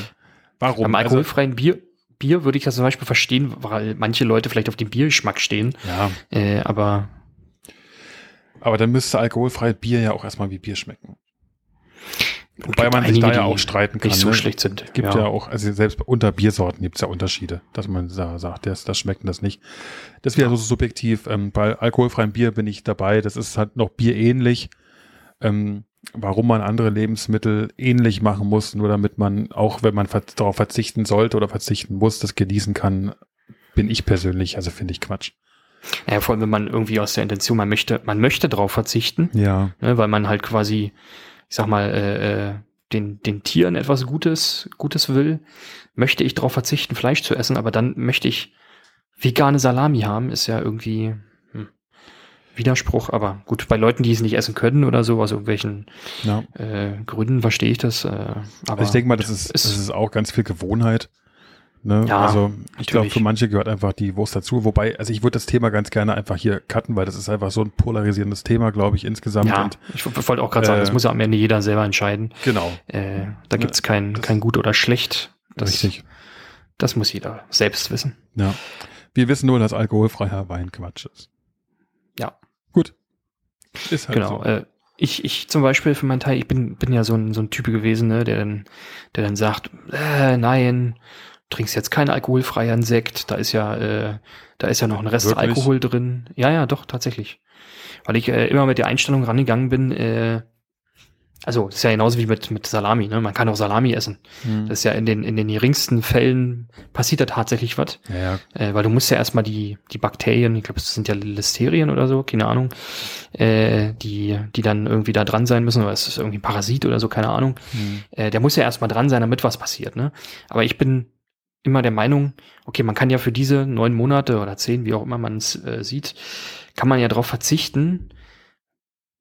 S1: Warum?
S2: Am also alkoholfreien also, Bier, Bier würde ich das zum Beispiel verstehen, weil manche Leute vielleicht auf den Biergeschmack stehen.
S1: Ja.
S2: Äh, aber.
S1: Aber dann müsste alkoholfreies Bier ja auch erstmal wie Bier schmecken. Wobei man sich da ja auch streiten kann.
S2: Nicht so
S1: ne?
S2: schlecht sind.
S1: Gibt ja. ja auch, also selbst unter Biersorten gibt es ja Unterschiede, dass man da sagt, das, das schmeckt und das nicht. Das wäre so subjektiv. Ähm, bei alkoholfreiem Bier bin ich dabei. Das ist halt noch bierähnlich. Ähm, warum man andere Lebensmittel ähnlich machen muss, nur damit man, auch wenn man darauf verzichten sollte oder verzichten muss, das genießen kann, bin ich persönlich, also finde ich Quatsch.
S2: Ja, vor allem, wenn man irgendwie aus der Intention, man möchte, man möchte drauf verzichten.
S1: Ja.
S2: Ne, weil man halt quasi, ich sag mal, äh, äh, den, den Tieren etwas Gutes, Gutes will, möchte ich darauf verzichten, Fleisch zu essen, aber dann möchte ich vegane Salami haben, ist ja irgendwie hm, Widerspruch, aber gut, bei Leuten, die es nicht essen können oder so, aus irgendwelchen ja. äh, Gründen verstehe ich das. Äh, aber
S1: also ich denke mal, das ist, das ist auch ganz viel Gewohnheit. Ne? Ja, also ich glaube, für manche gehört einfach die Wurst dazu. Wobei, also ich würde das Thema ganz gerne einfach hier cutten, weil das ist einfach so ein polarisierendes Thema, glaube ich, insgesamt.
S2: Ja, und, ich wollte auch gerade äh, sagen, das muss ja am Ende jeder selber entscheiden.
S1: Genau.
S2: Äh, da gibt es kein, kein gut oder schlecht. Das,
S1: richtig.
S2: Das muss jeder selbst wissen.
S1: Ja. Wir wissen nur, dass alkoholfreier Wein Quatsch ist.
S2: Ja.
S1: Gut.
S2: Ist halt genau. So. Äh, ich, ich zum Beispiel für meinen Teil, ich bin, bin ja so ein, so ein Typ gewesen, ne, der dann, der dann sagt, äh, nein, trinkst jetzt keinen alkoholfreien Sekt, da ist ja, äh, da ist ja noch ein Rest Wirklich? Alkohol drin. Ja, ja, doch, tatsächlich. Weil ich äh, immer mit der Einstellung rangegangen bin, äh, also das ist ja genauso wie mit, mit Salami, ne? Man kann auch Salami essen. Mhm. Das ist ja in den, in den geringsten Fällen passiert da tatsächlich was.
S1: Ja, ja.
S2: Äh, weil du musst ja erstmal die, die Bakterien, ich glaube, das sind ja Listerien oder so, keine Ahnung, äh, die, die dann irgendwie da dran sein müssen, oder es ist irgendwie ein Parasit oder so, keine Ahnung. Mhm. Äh, der muss ja erstmal dran sein, damit was passiert, ne? Aber ich bin immer der Meinung, okay, man kann ja für diese neun Monate oder zehn, wie auch immer man es äh, sieht, kann man ja darauf verzichten,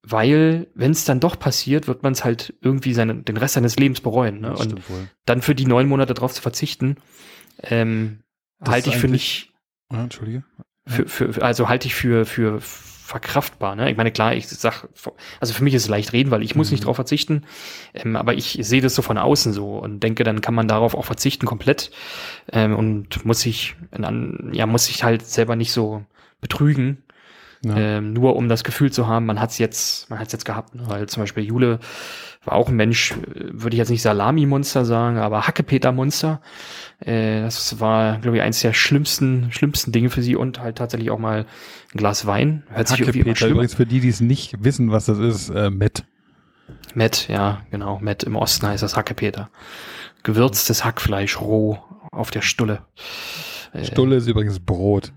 S2: weil wenn es dann doch passiert, wird man es halt irgendwie seine, den Rest seines Lebens bereuen. Ne? Und dann für die neun Monate darauf zu verzichten, ähm, halte ich für nicht.
S1: Ja, Entschuldige.
S2: Für, für, also halte ich für, für verkraftbar. Ne? Ich meine, klar, ich sag, also für mich ist es leicht reden, weil ich muss mhm. nicht darauf verzichten, ähm, aber ich sehe das so von außen so und denke, dann kann man darauf auch verzichten komplett ähm, und muss sich, ja, muss sich halt selber nicht so betrügen, ja. ähm, nur um das Gefühl zu haben, man hat es jetzt, man hat es jetzt gehabt. Ne? Weil zum Beispiel Jule war auch ein Mensch, würde ich jetzt nicht Salami-Monster sagen, aber Hackepeter-Monster. Äh, das war, glaube ich, eins der schlimmsten, schlimmsten Dinge für sie und halt tatsächlich auch mal ein Glas Wein.
S1: Hört sich irgendwie Hackepeter, übrigens für die, die es nicht wissen, was das ist, äh, Met.
S2: Met, ja, genau. Met im Osten heißt das Hackepeter. Gewürztes Hackfleisch roh auf der Stulle.
S1: Äh, Stulle ist übrigens Brot.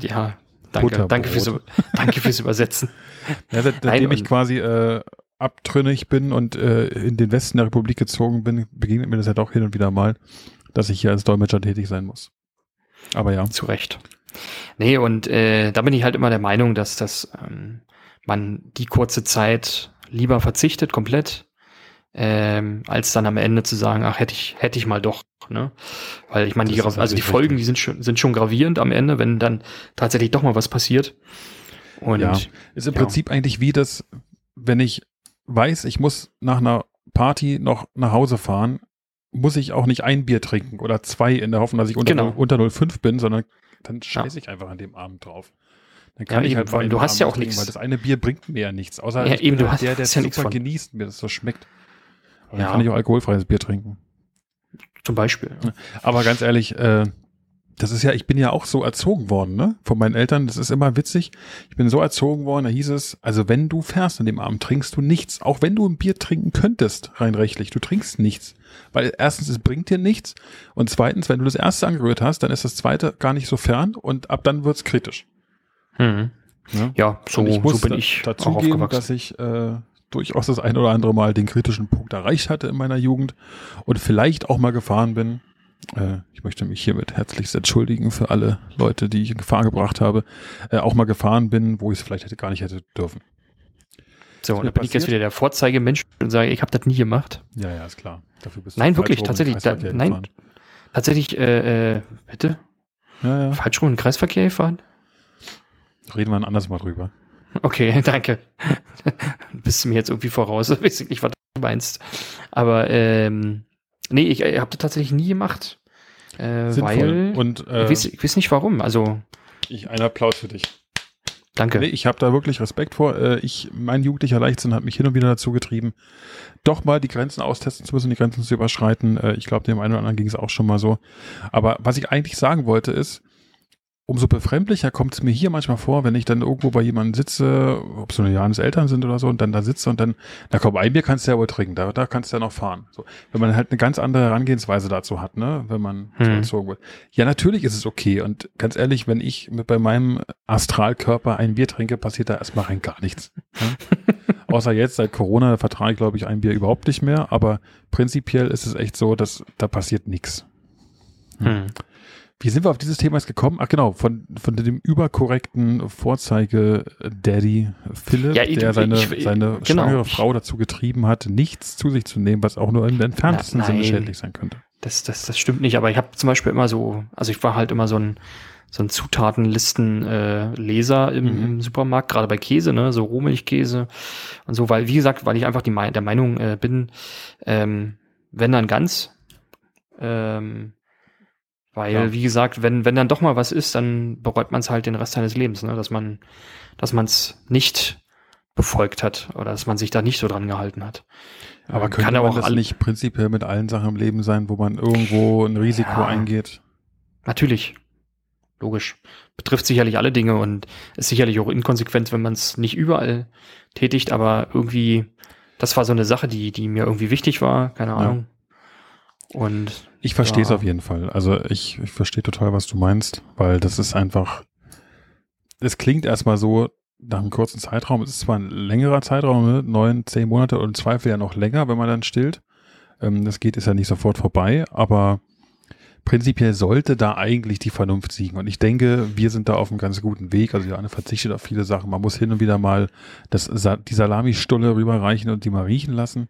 S2: Ja, danke, danke fürs, danke fürs Übersetzen.
S1: Ja, seitdem Nein, ich quasi äh, abtrünnig bin und äh, in den Westen der Republik gezogen bin, begegnet mir das ja doch hin und wieder mal, dass ich hier als Dolmetscher tätig sein muss. Aber ja.
S2: Zu Recht. Nee, und äh, da bin ich halt immer der Meinung, dass das ähm, man die kurze Zeit lieber verzichtet komplett, ähm, als dann am Ende zu sagen, ach, hätte ich, hätte ich mal doch. Ne? Weil ich meine, die, also die Folgen, die sind schon, sind schon gravierend am Ende, wenn dann tatsächlich doch mal was passiert.
S1: Und ja, ist im ja. Prinzip eigentlich wie das, wenn ich weiß, ich muss nach einer Party noch nach Hause fahren, muss ich auch nicht ein Bier trinken oder zwei in der Hoffnung, dass ich unter, genau. 0, unter 05 bin, sondern dann scheiße ja. ich einfach an dem Abend drauf.
S2: Dann kann ja, ich halt weil du hast ja auch nichts.
S1: Weil das eine Bier bringt mir ja nichts. Außer
S2: ja, eben, du halt hast,
S1: der, der
S2: ja
S1: super genießt, mir das so schmeckt. Ja. dann kann ich auch alkoholfreies Bier trinken.
S2: Zum Beispiel.
S1: Ja. Aber ganz ehrlich, äh, das ist ja, ich bin ja auch so erzogen worden, ne? Von meinen Eltern. Das ist immer witzig. Ich bin so erzogen worden, da hieß es, also wenn du fährst an dem Abend, trinkst du nichts. Auch wenn du ein Bier trinken könntest, rein rechtlich, du trinkst nichts. Weil erstens, es bringt dir nichts. Und zweitens, wenn du das erste angerührt hast, dann ist das zweite gar nicht so fern und ab dann wird's kritisch.
S2: Mhm. Ja, ja so, so bin ich
S1: dazu auch geben, dass ich äh, durchaus das ein oder andere Mal den kritischen Punkt erreicht hatte in meiner Jugend und vielleicht auch mal gefahren bin. Äh, ich möchte mich hiermit herzlichst entschuldigen für alle Leute, die ich in Gefahr gebracht habe, äh, auch mal gefahren bin, wo ich es vielleicht hätte, gar nicht hätte dürfen.
S2: So, und da bin ich jetzt wieder der Vorzeigemensch und sage, ich habe das nie gemacht.
S1: Ja, ja, ist klar.
S2: Dafür bist nein, wirklich, tatsächlich. Da, nein, gefahren. tatsächlich, äh, äh, bitte? Ja, ja. Falsch rum in den Kreisverkehr gefahren?
S1: Reden wir ein anderes Mal drüber.
S2: Okay, danke. Bist du mir jetzt irgendwie voraus? Ich weiß nicht, was du meinst. Aber ähm, nee, ich, ich habe das tatsächlich nie gemacht. Äh, weil
S1: und äh,
S2: ich, weiß, ich weiß nicht warum. Also
S1: ich ein Applaus für dich.
S2: Danke.
S1: Nee, ich habe da wirklich Respekt vor. Äh, ich, mein jugendlicher Leichtsinn hat mich hin und wieder dazu getrieben, doch mal die Grenzen austesten zu müssen, die Grenzen zu überschreiten. Äh, ich glaube, dem einen oder anderen ging es auch schon mal so. Aber was ich eigentlich sagen wollte ist, umso befremdlicher kommt es mir hier manchmal vor, wenn ich dann irgendwo bei jemandem sitze, ob es nur Janis Eltern sind oder so, und dann da sitze und dann, na komm, ein Bier kannst du ja wohl trinken, da, da kannst du ja noch fahren. So, wenn man halt eine ganz andere Herangehensweise dazu hat, ne, wenn man hm. so erzogen wird. Ja, natürlich ist es okay. Und ganz ehrlich, wenn ich mit bei meinem Astralkörper ein Bier trinke, passiert da erstmal rein gar nichts. Ne? Außer jetzt seit Corona vertrage ich, glaube ich, ein Bier überhaupt nicht mehr, aber prinzipiell ist es echt so, dass da passiert nichts. Hm. hm. Wie sind wir auf dieses Thema jetzt gekommen? Ach genau, von, von dem überkorrekten Vorzeige-Daddy Philipp, ja, ich, der seine, ich, ich, seine genau. schwangere Frau dazu getrieben hat, nichts zu sich zu nehmen, was auch nur im entferntesten Na, Sinne schädlich sein könnte.
S2: Das, das, das stimmt nicht, aber ich habe zum Beispiel immer so, also ich war halt immer so ein, so ein Zutatenlisten-Leser äh, im, mhm. im, Supermarkt, gerade bei Käse, ne, so Rohmilchkäse und so, weil, wie gesagt, weil ich einfach die, der Meinung äh, bin, ähm, wenn dann ganz, ähm, weil, ja. wie gesagt, wenn, wenn dann doch mal was ist, dann bereut man es halt den Rest seines Lebens, ne? dass man dass man es nicht befolgt hat oder dass man sich da nicht so dran gehalten hat.
S1: Aber ähm, könnte kann man auch das nicht prinzipiell mit allen Sachen im Leben sein, wo man irgendwo ein Risiko ja, eingeht?
S2: Natürlich. Logisch. Betrifft sicherlich alle Dinge und ist sicherlich auch inkonsequent, wenn man es nicht überall tätigt, aber irgendwie, das war so eine Sache, die, die mir irgendwie wichtig war, keine Ahnung. Und
S1: ich verstehe es ja. auf jeden Fall. Also ich, ich verstehe total, was du meinst, weil das ist einfach, es klingt erstmal so nach einem kurzen Zeitraum. Es ist zwar ein längerer Zeitraum, ne? neun, zehn Monate und im Zweifel ja noch länger, wenn man dann stillt. Ähm, das geht ist ja nicht sofort vorbei, aber prinzipiell sollte da eigentlich die Vernunft siegen. Und ich denke, wir sind da auf einem ganz guten Weg. Also Johanne verzichtet auf viele Sachen. Man muss hin und wieder mal das, die Salamistulle rüberreichen und die mal riechen lassen.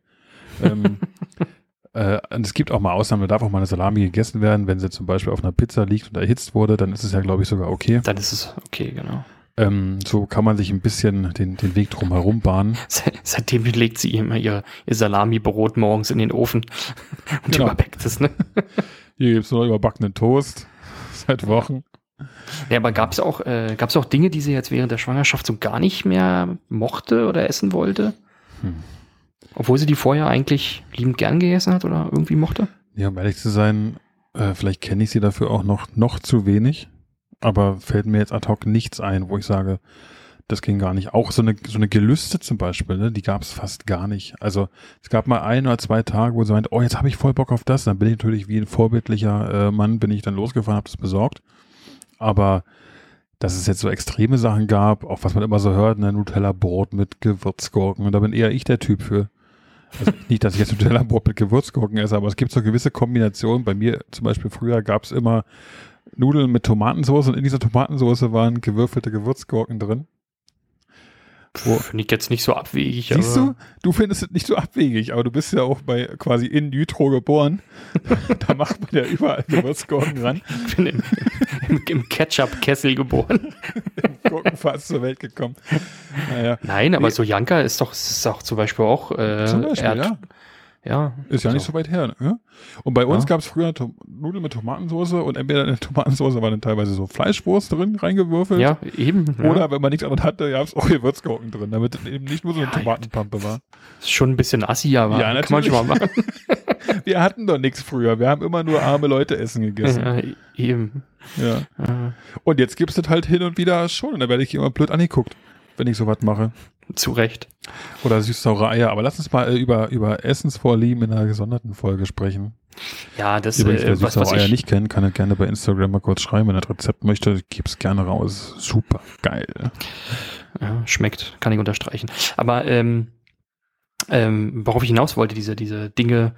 S1: ähm, äh, und es gibt auch mal Ausnahmen, da darf auch mal eine Salami gegessen werden, wenn sie zum Beispiel auf einer Pizza liegt und erhitzt wurde, dann ist es ja, glaube ich, sogar okay.
S2: Dann ist es okay, genau.
S1: Ähm, so kann man sich ein bisschen den, den Weg drum herum bahnen.
S2: Seitdem legt sie immer ihr, ihr Salami-Brot morgens in den Ofen und genau. überbackt es, ne?
S1: Hier gibt es noch überbackenen Toast seit Wochen.
S2: Ja, aber gab es auch, äh, gab's auch Dinge, die sie jetzt während der Schwangerschaft so gar nicht mehr mochte oder essen wollte? Hm. Obwohl sie die vorher eigentlich liebend gern gegessen hat oder irgendwie mochte?
S1: Ja, um ehrlich zu sein, äh, vielleicht kenne ich sie dafür auch noch, noch zu wenig. Aber fällt mir jetzt ad hoc nichts ein, wo ich sage, das ging gar nicht. Auch so eine, so eine Gelüste zum Beispiel, ne, die gab es fast gar nicht. Also es gab mal ein oder zwei Tage, wo sie meint, oh, jetzt habe ich voll Bock auf das. Dann bin ich natürlich wie ein vorbildlicher äh, Mann, bin ich dann losgefahren, habe das besorgt. Aber dass es jetzt so extreme Sachen gab, auch was man immer so hört, ne, Nutella-Brot mit Gewürzgurken. Und da bin eher ich der Typ für. Also nicht, dass ich jetzt Nutella-Brot mit Gewürzgurken esse, aber es gibt so gewisse Kombinationen. Bei mir zum Beispiel früher gab es immer Nudeln mit Tomatensauce und in dieser Tomatensauce waren gewürfelte Gewürzgurken drin.
S2: Finde ich jetzt nicht so abwegig.
S1: Siehst du? Du findest es nicht so abwegig, aber du bist ja auch bei quasi in Nitro geboren. da macht man ja überall Gewürzgurken ran.
S2: Ich bin im, im, im Ketchup-Kessel geboren.
S1: Im Gurkenfass zur Welt gekommen.
S2: Naja. Nein, aber nee. so Janka ist doch, ist auch zum Beispiel auch äh,
S1: zum Beispiel, Erd, ja. Ja. Ist ja nicht so weit her. Ne? Und bei uns ja. gab es früher Nudeln mit Tomatensauce und entweder in der Tomatensauce war dann teilweise so Fleischwurst drin reingewürfelt.
S2: Ja, eben.
S1: Oder ja. wenn man nichts anderes hatte, gab es auch Gewürzgurken drin, damit eben nicht nur so eine ja, Tomatenpampe war.
S2: Ist schon ein bisschen assi, aber ja, natürlich. kann man schon mal machen.
S1: Wir hatten doch nichts früher. Wir haben immer nur arme Leute Essen gegessen. Ja,
S2: eben.
S1: Ja. Und jetzt gibt es das halt hin und wieder schon und da werde ich immer blöd angeguckt, wenn ich sowas mache.
S2: Zu Recht.
S1: Oder süß-saure Eier. Aber lass uns mal äh, über, über Essensvorlieben in einer gesonderten Folge sprechen.
S2: Ja, das
S1: Übrigens, wer äh, süß-saure Eier nicht kennt, kann er gerne bei Instagram mal kurz schreiben. Wenn er das Rezept möchte, gib's gerne raus. Super geil.
S2: Ja, schmeckt, kann ich unterstreichen. Aber ähm, ähm, worauf ich hinaus wollte, diese, diese Dinge,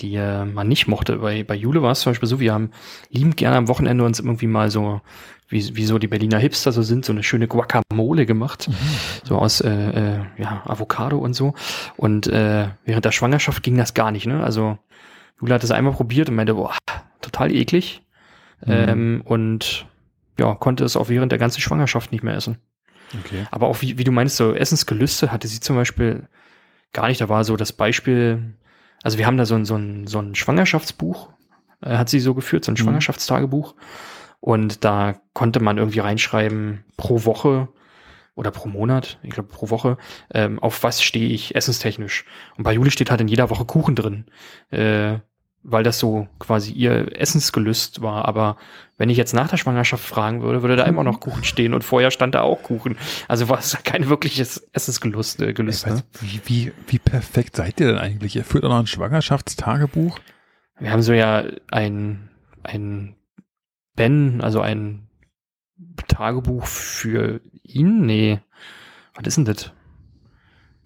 S2: die äh, man nicht mochte. Bei, bei Jule war es zum Beispiel so, wir haben liebend gerne am Wochenende uns irgendwie mal so wie, wie so die Berliner Hipster so sind, so eine schöne Guacamole gemacht, mhm. so aus äh, äh, ja, Avocado und so. Und äh, während der Schwangerschaft ging das gar nicht, ne? Also Jula hat das einmal probiert und meinte, boah, total eklig. Mhm. Ähm, und ja, konnte es auch während der ganzen Schwangerschaft nicht mehr essen. Okay. Aber auch wie, wie du meinst, so Essensgelüste hatte sie zum Beispiel gar nicht. Da war so das Beispiel, also wir haben da so ein, so ein, so ein Schwangerschaftsbuch, äh, hat sie so geführt, so ein mhm. Schwangerschaftstagebuch. Und da konnte man irgendwie reinschreiben, pro Woche oder pro Monat, ich glaube pro Woche, ähm, auf was stehe ich essenstechnisch. Und bei Juli steht halt in jeder Woche Kuchen drin. Äh, weil das so quasi ihr Essensgelüst war. Aber wenn ich jetzt nach der Schwangerschaft fragen würde, würde da immer noch Kuchen stehen und vorher stand da auch Kuchen. Also war es kein wirkliches Essensgelüst. Äh, Gelüst,
S1: Ey,
S2: ne?
S1: wie, wie, wie perfekt seid ihr denn eigentlich? Ihr führt auch noch ein Schwangerschaftstagebuch?
S2: Wir haben so ja ein, ein Ben, also ein Tagebuch für ihn? Nee. Was ist denn das?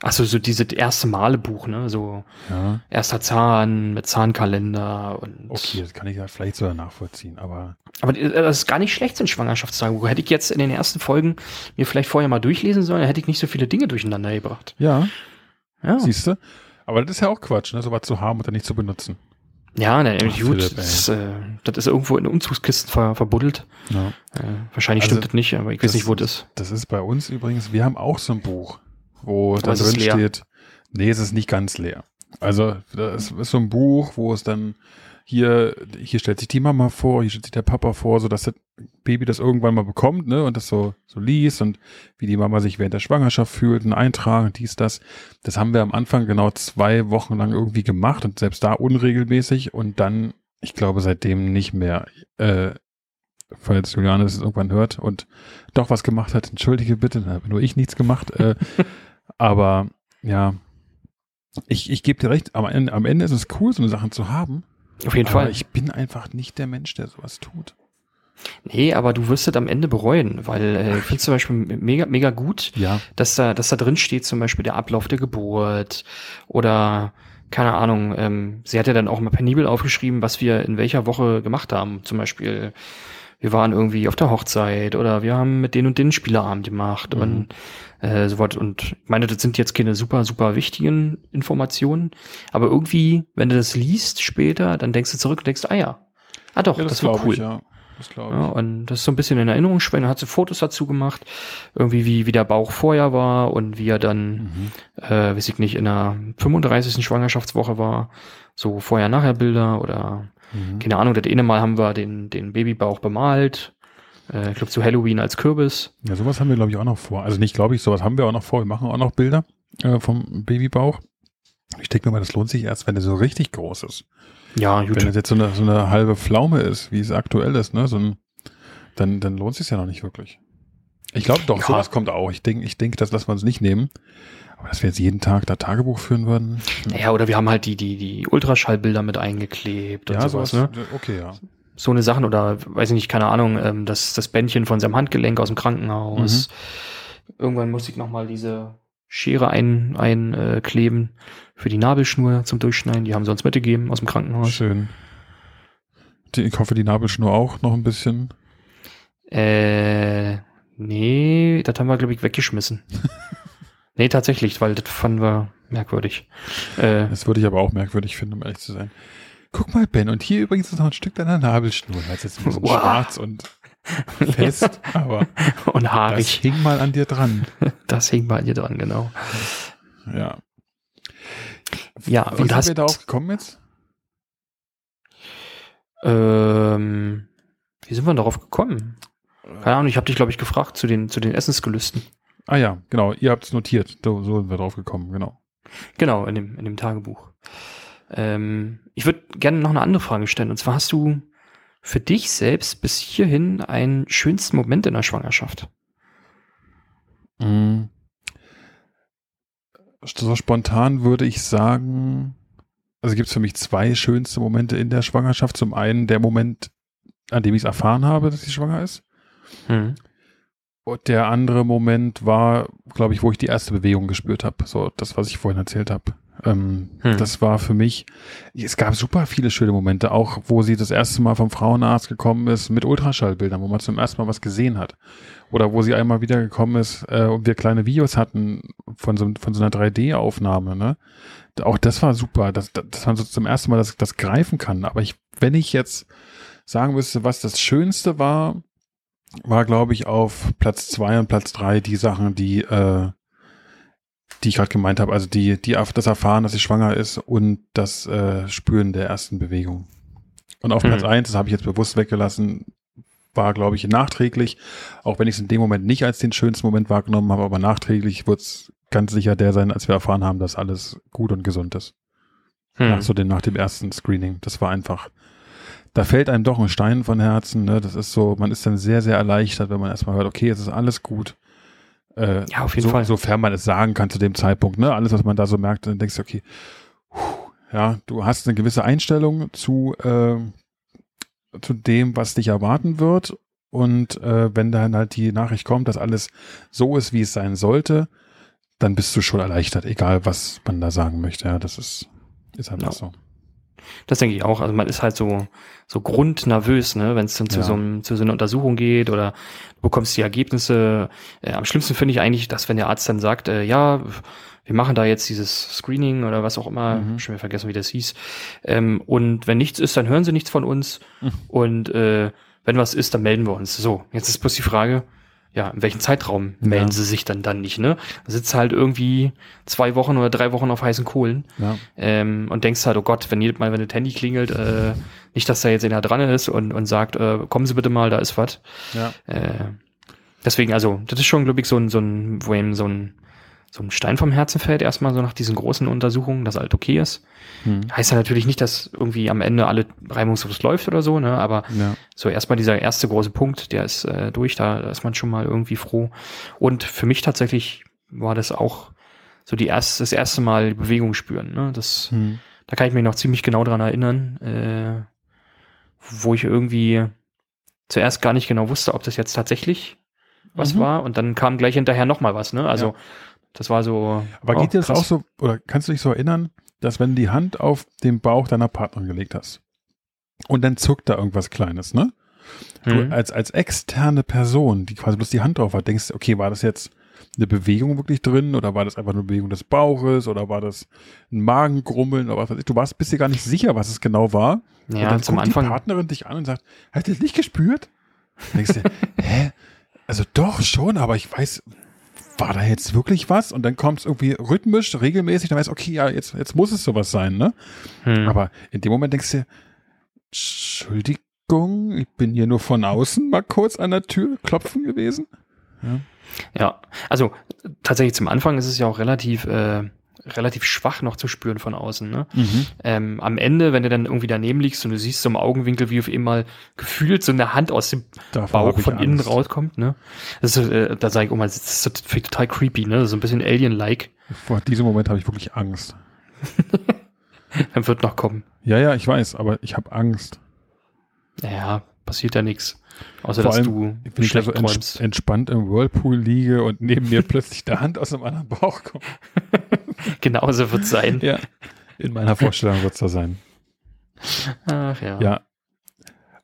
S2: Achso, so diese erste Male Buch, ne? So
S1: Ja.
S2: erster Zahn mit Zahnkalender und.
S1: Okay, das kann ich ja vielleicht sogar nachvollziehen, aber
S2: Aber äh, das ist gar nicht schlecht, so ein Schwangerschaftstagebuch. Hätte ich jetzt in den ersten Folgen mir vielleicht vorher mal durchlesen sollen, hätte ich nicht so viele Dinge durcheinander gebracht.
S1: ja,
S2: Ja,
S1: siehst du? Aber das ist ja auch Quatsch, ne? sowas zu haben und dann nicht zu benutzen.
S2: Ja ne,
S1: Ach,
S2: gut.
S1: Philipp,
S2: das, äh, das ist irgendwo in Umzugskisten ver, verbuddelt.
S1: Ja.
S2: Äh, wahrscheinlich
S1: Also,
S2: stimmt das nicht, aber ich weiß nicht, wo das ist.
S1: Das ist bei uns übrigens, wir haben auch so ein Buch, wo da
S2: es ist
S1: drin steht, nee, es ist nicht ganz leer. Also das ist so ein Buch, wo es dann hier, hier stellt sich die Mama vor, hier stellt sich der Papa vor, so dass das Baby das irgendwann mal bekommt, ne, und das so, so liest und wie die Mama sich während der Schwangerschaft fühlt, ein Eintragen, dies, das. Das haben wir am Anfang genau zwei Wochen lang irgendwie gemacht und selbst da unregelmäßig und dann, ich glaube, seitdem nicht mehr, äh, falls Juliane das irgendwann hört und doch was gemacht hat, entschuldige bitte, da habe nur ich nichts gemacht. Äh, aber ja, ich, ich gebe dir recht, am Ende, am Ende ist es cool, so eine Sachen zu haben.
S2: Auf jeden Fall.
S1: ich bin einfach nicht der Mensch, der sowas tut.
S2: Nee, aber du wirst es am Ende bereuen, weil äh, ich finde zum Beispiel mega, mega gut,
S1: Ja.
S2: dass da, dass da drin steht zum Beispiel der Ablauf der Geburt oder keine Ahnung, ähm, sie hat ja dann auch mal penibel aufgeschrieben, was wir in welcher Woche gemacht haben. Zum Beispiel, wir waren irgendwie auf der Hochzeit oder wir haben mit den und den Spieleabend gemacht
S1: Mhm.
S2: und äh, so was. Und ich meine, das sind jetzt keine super, super wichtigen Informationen, aber irgendwie, wenn du das liest später, dann denkst du zurück und denkst, ah ja, ah doch,
S1: ja
S2: das, war
S1: glaub
S2: cool.
S1: Ich, ja. Das glaube
S2: Ja,
S1: ich.
S2: und das ist so ein bisschen in Erinnerung schwellen. Hat sie Fotos dazu gemacht, irgendwie wie, wie der Bauch vorher war und wie er dann,
S1: Mhm.
S2: äh, weiß ich nicht, in der 35. Schwangerschaftswoche war. So vorher-nachher-Bilder oder,
S1: Mhm.
S2: keine Ahnung, das eine Mal haben wir den, den Babybauch bemalt. Äh, ich glaube zu Halloween als Kürbis.
S1: Ja, sowas haben wir, glaube ich, auch noch vor. Also nicht, glaube ich, sowas haben wir auch noch vor. Wir machen auch noch Bilder äh, vom Babybauch. Ich denke mir mal, das lohnt sich erst, wenn der so richtig groß ist.
S2: Ja, gut.
S1: Wenn das jetzt so eine, so eine halbe Pflaume ist, wie es aktuell ist, ne, so ein, dann, dann lohnt es sich ja noch nicht wirklich. Ich glaube doch,
S2: Ja.
S1: sowas kommt auch. Ich denke, ich denke, das lassen wir uns nicht nehmen. Aber dass wir jetzt jeden Tag da Tagebuch führen würden. hm.
S2: Ja, oder wir haben halt die, die, die Ultraschallbilder mit eingeklebt und sowas, ne?
S1: Okay, ja.
S2: so eine Sachen oder weiß ich nicht, keine Ahnung, ähm, das, das Bändchen von seinem Handgelenk aus dem Krankenhaus. Irgendwann muss ich nochmal diese Schere einkleben ein, äh, kleben für die Nabelschnur zum Durchschneiden. Die haben sie uns mitgegeben aus dem Krankenhaus.
S1: Schön. Die, ich hoffe, die Nabelschnur auch noch ein bisschen.
S2: Äh, nee, das haben wir, glaube ich, weggeschmissen. nee, tatsächlich, weil das fanden wir merkwürdig. Äh,
S1: Das würde ich aber auch merkwürdig finden, um ehrlich zu sein. Guck mal, Ben, und hier übrigens ist noch ein Stück deiner Nabelschnur. Das ist jetzt ein bisschen
S2: Wow.
S1: schwarz und fest, aber
S2: und
S1: das
S2: haarig.
S1: hing mal an dir dran.
S2: Das hing bei dir dran, genau.
S1: Ja.
S2: Ja,
S1: Wie
S2: und
S1: sind
S2: hast,
S1: wir darauf gekommen jetzt?
S2: ähm, wie sind wir darauf gekommen? Keine Ahnung, ich habe dich, glaube ich, gefragt zu den, zu den Essensgelüsten.
S1: Ah ja, genau, ihr habt es notiert. So, so sind wir drauf gekommen, genau.
S2: Genau, in dem, in dem Tagebuch. Ähm, ich würde gerne noch eine andere Frage stellen. Und zwar hast du für dich selbst bis hierhin einen schönsten Moment in der Schwangerschaft?
S1: Mm. So spontan würde ich sagen, also gibt es für mich zwei schönste Momente in der Schwangerschaft. Zum einen der Moment, an dem ich es erfahren habe, dass sie schwanger ist.
S2: Hm.
S1: Und der andere Moment war, glaube ich, wo ich die erste Bewegung gespürt habe. So das, was ich vorhin erzählt habe. Ähm,
S2: Hm.
S1: Das war für mich, es gab super viele schöne Momente, auch wo sie das erste Mal vom Frauenarzt gekommen ist mit Ultraschallbildern, wo man zum ersten Mal was gesehen hat. Oder wo sie einmal wieder gekommen ist äh, und wir kleine Videos hatten von so, von so einer 3D-Aufnahme. Ne? Auch das war super, dass, dass man so zum ersten Mal das, das greifen kann. Aber ich, wenn ich jetzt sagen müsste, was das Schönste war, war, glaube ich, auf Platz zwei und Platz drei die Sachen, die, äh, die ich gerade gemeint habe. Also die, die das Erfahren, dass sie schwanger ist und das äh, Spüren der ersten Bewegung. Und auf
S2: Mhm.
S1: Platz eins, das habe ich jetzt bewusst weggelassen, war, glaube ich, nachträglich, auch wenn ich es in dem Moment nicht als den schönsten Moment wahrgenommen habe, aber nachträglich wird es ganz sicher der sein, als wir erfahren haben, dass alles gut und gesund ist. Hm. Nach, so den, nach dem ersten Screening. Das war einfach, da fällt einem doch ein Stein von Herzen. Ne? Das ist so, man ist dann sehr, sehr erleichtert, wenn man erstmal hört, okay, es ist alles gut. Äh, ja, auf jeden so, Fall. Sofern man es sagen kann zu dem Zeitpunkt. Ne? Alles, was man da so merkt, dann denkst du, okay, ja, du hast eine gewisse Einstellung zu, äh, zu dem, was dich erwarten wird. Und äh, wenn dann halt die Nachricht kommt, dass alles so ist, wie es sein sollte, dann bist du schon erleichtert, egal was man da sagen möchte. Ja, das ist, ist einfach ja. so.
S2: Das denke ich auch. Also man ist halt so, so grundnervös, ne, wenn es dann zu, ja. so einem, zu so einer Untersuchung geht oder du bekommst die Ergebnisse. Äh, am schlimmsten finde ich eigentlich, dass wenn der Arzt dann sagt, äh, ja, wir machen da jetzt dieses Screening oder was auch immer, mhm. schon wieder vergessen, wie das hieß. Ähm, und wenn nichts ist, dann hören sie nichts von uns. Mhm. Und äh, wenn was ist, dann melden wir uns. So, jetzt ist bloß die Frage, ja, in welchem Zeitraum melden ja. sie sich dann dann nicht, ne? Da sitzt halt irgendwie zwei Wochen oder drei Wochen auf heißen Kohlen ja. ähm, und denkst halt, oh Gott, wenn jedes Mal, wenn das Handy klingelt, äh, nicht, dass da jetzt einer dran ist und, und sagt, äh, kommen Sie bitte mal, da ist was. Ja. Äh, deswegen, also, das ist schon, glaube ich, so ein, so ein, wo eben so ein so ein Stein vom Herzen fällt, erstmal so nach diesen großen Untersuchungen, dass halt okay ist. Hm. Heißt ja natürlich nicht, dass irgendwie am Ende alle reibungslos läuft oder so, ne? Aber ja. so erstmal dieser erste große Punkt, der ist äh, durch, da, da ist man schon mal irgendwie froh. Und für mich tatsächlich war das auch so die erste, das erste Mal Bewegung spüren. Ne? Das, hm. Da kann ich mich noch ziemlich genau dran erinnern, äh, wo ich irgendwie zuerst gar nicht genau wusste, ob das jetzt tatsächlich was mhm. war und dann kam gleich hinterher nochmal was, ne? Also ja. Das war so.
S1: Aber geht dir das auch so, oder kannst du dich so erinnern, dass wenn du die Hand auf den Bauch deiner Partnerin gelegt hast und dann zuckt da irgendwas Kleines, ne? Du mhm. als, als externe Person, die quasi bloß die Hand drauf hat, denkst du, okay, war das jetzt eine Bewegung wirklich drin oder war das einfach eine Bewegung des Bauches oder war das ein Magengrummeln oder was weiß ich. Du warst, bist dir gar nicht sicher, was es genau war. Ja, und dann zum Anfang. die Partnerin dich an und sagt, hast du das nicht gespürt? denkst du, hä? Also doch schon, aber ich weiß, war da jetzt wirklich was? Und dann kommt es irgendwie rhythmisch, regelmäßig, dann weißt du, okay, ja, jetzt, jetzt muss es sowas sein, ne? Hm. Aber in dem Moment denkst du, Entschuldigung, ich bin hier nur von außen mal kurz an der Tür klopfen gewesen.
S2: Ja, ja also tatsächlich zum Anfang ist es ja auch relativ äh, relativ schwach noch zu spüren von außen. Ne? Mhm. Ähm, am Ende, wenn du dann irgendwie daneben liegst und du siehst so im Augenwinkel, wie auf einmal gefühlt so eine Hand aus dem Davor Bauch von innen rauskommt. Ne? Das ist, äh, da sage ich, oh mal, das ist total creepy, ne? So ein bisschen Alien-like.
S1: Vor diesem Moment habe ich wirklich Angst.
S2: dann wird noch kommen.
S1: Ja, ja, ich weiß, aber ich habe Angst.
S2: Ja, passiert ja nichts. Außer
S1: Vor dass allem, du wenn ich da so träumst. entspannt im Whirlpool liege und neben mir plötzlich der Hand aus einem anderen Bauch kommt.
S2: Genauso wird es sein.
S1: Ja, in meiner Vorstellung wird es so sein.
S2: Ach ja.
S1: Ja.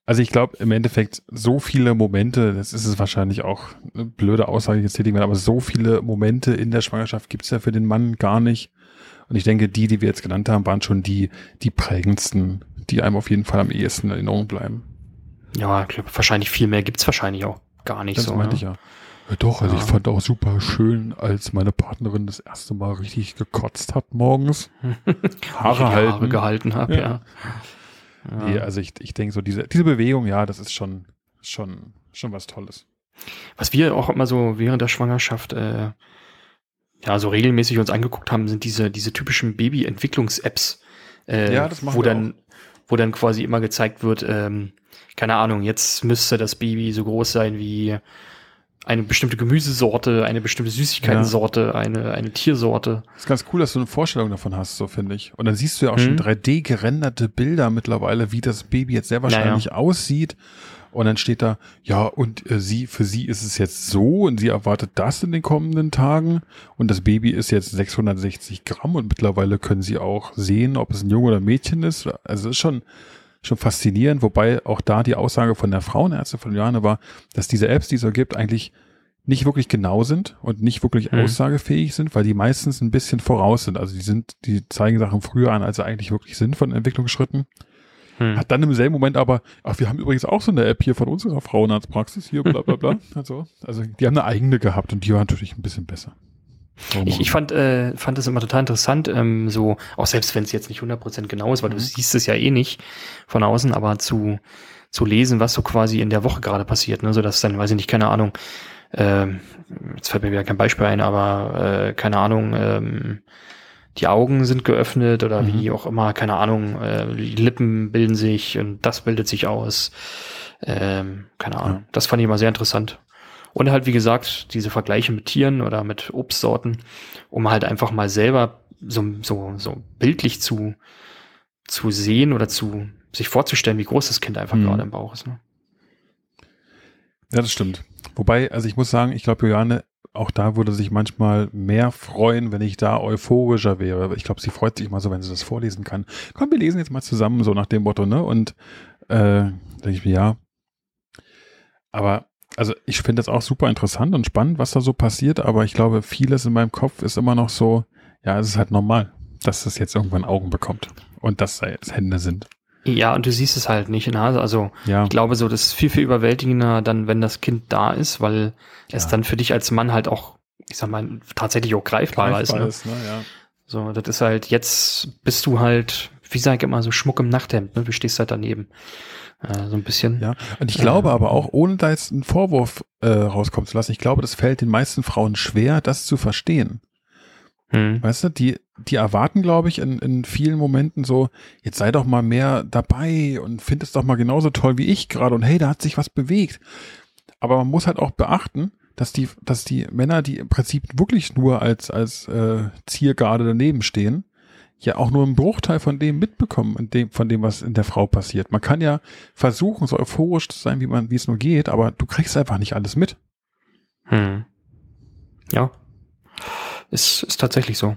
S1: Also ich glaube im Endeffekt so viele Momente, das ist es wahrscheinlich auch eine blöde Aussage jetzt tätigen, aber so viele Momente in der Schwangerschaft gibt es ja für den Mann gar nicht. Und ich denke, die, die wir jetzt genannt haben, waren schon die, die prägendsten, die einem auf jeden Fall am ehesten in Erinnerung bleiben.
S2: Ja, ich glaube, wahrscheinlich viel mehr gibt's wahrscheinlich auch gar nicht das so.
S1: meinte ne? ich ja. Doch, also ja. ich fand auch super schön, als meine Partnerin das erste Mal richtig gekotzt hat morgens.
S2: Haare, halten. Haare gehalten habe, ja. ja.
S1: ja. Nee, also ich, ich denke so, diese, diese Bewegung, ja, das ist schon, schon, schon was Tolles.
S2: Was wir auch immer so während der Schwangerschaft äh, ja so regelmäßig uns angeguckt haben, sind diese, diese typischen Baby-Entwicklungs-Apps, äh, ja, wo dann, auch. wo dann quasi immer gezeigt wird, ähm, keine Ahnung, jetzt müsste das Baby so groß sein wie eine bestimmte Gemüsesorte, eine bestimmte Süßigkeitensorte, ja. eine, eine Tiersorte.
S1: Das ist ganz cool, dass du eine Vorstellung davon hast, so finde ich. Und dann siehst du ja auch hm. schon 3D gerenderte Bilder mittlerweile, wie das Baby jetzt sehr wahrscheinlich naja. aussieht. Und dann steht da, ja, und äh, sie, für sie ist es jetzt so und sie erwartet das in den kommenden Tagen. Und das Baby ist jetzt 660 Gramm und mittlerweile können sie auch sehen, ob es ein Junge oder ein Mädchen ist. Also es ist schon, schon faszinierend, wobei auch da die Aussage von der Frauenärztin von Johanne war, dass diese Apps, die es so gibt, eigentlich nicht wirklich genau sind und nicht wirklich mhm. aussagefähig sind, weil die meistens ein bisschen voraus sind. Also die sind, die zeigen Sachen früher an, als sie eigentlich wirklich sind von Entwicklungsschritten. Hm. Hat dann im selben Moment aber, ach, wir haben übrigens auch so eine App hier von unserer Frauenarztpraxis hier, bla bla bla. also, also die haben eine eigene gehabt und die war natürlich ein bisschen besser.
S2: Ich, ich fand, äh, fand das immer total interessant, ähm, so, auch selbst wenn es jetzt nicht 100% genau ist, weil mhm. du siehst es ja eh nicht von außen, aber zu, zu lesen, was so quasi in der Woche gerade passiert, ne, so dass dann, weiß ich nicht, keine Ahnung, äh, jetzt fällt mir wieder kein Beispiel ein, aber äh, keine Ahnung, ähm, die Augen sind geöffnet oder mhm. wie auch immer, keine Ahnung, äh, die Lippen bilden sich und das bildet sich aus. Ähm, keine Ahnung. Ja. Das fand ich immer sehr interessant. Und halt, wie gesagt, diese Vergleiche mit Tieren oder mit Obstsorten, um halt einfach mal selber so, so, so bildlich zu, zu sehen oder zu sich vorzustellen, wie groß das Kind einfach mhm. gerade im Bauch ist. Ne?
S1: Ja, das stimmt. Wobei, also ich muss sagen, ich glaube, Juliane, auch da würde sich manchmal mehr freuen, wenn ich da euphorischer wäre. Ich glaube, sie freut sich mal so, wenn sie das vorlesen kann. Komm, wir lesen jetzt mal zusammen, so nach dem Motto, ne? Und äh, denke ich mir, ja. Aber, also ich finde das auch super interessant und spannend, was da so passiert, aber ich glaube, vieles in meinem Kopf ist immer noch so, ja, es ist halt normal, dass das jetzt irgendwann Augen bekommt und dass da jetzt Hände sind.
S2: Ja, und du siehst es halt nicht. Ne? Also ja. ich glaube so, das ist viel, viel überwältigender dann, wenn das Kind da ist, weil ja. es dann für dich als Mann halt auch, ich sag mal, tatsächlich auch greifbarer greifbar ist. Ne? ist ne? Ja. So, das ist halt, jetzt bist du halt, wie sag ich immer, so Schmuck im Nachthemd, ne? Du stehst halt daneben. Äh, so ein bisschen.
S1: Ja, und ich glaube aber auch, ohne da jetzt einen Vorwurf äh, rauskommen zu lassen, ich glaube, das fällt den meisten Frauen schwer, das zu verstehen. Hm. Weißt du, die, die erwarten, glaube ich, in, in vielen Momenten so, jetzt sei doch mal mehr dabei und find es doch mal genauso toll wie ich gerade und hey, da hat sich was bewegt. Aber man muss halt auch beachten, dass die, dass die Männer, die im Prinzip wirklich nur als, als äh, Ziergarde daneben stehen, ja auch nur einen Bruchteil von dem mitbekommen, dem, von dem, was in der Frau passiert. Man kann ja versuchen, so euphorisch zu sein, wie man, wie es nur geht, aber du kriegst einfach nicht alles mit.
S2: Hm. Ja. Ist, ist tatsächlich so.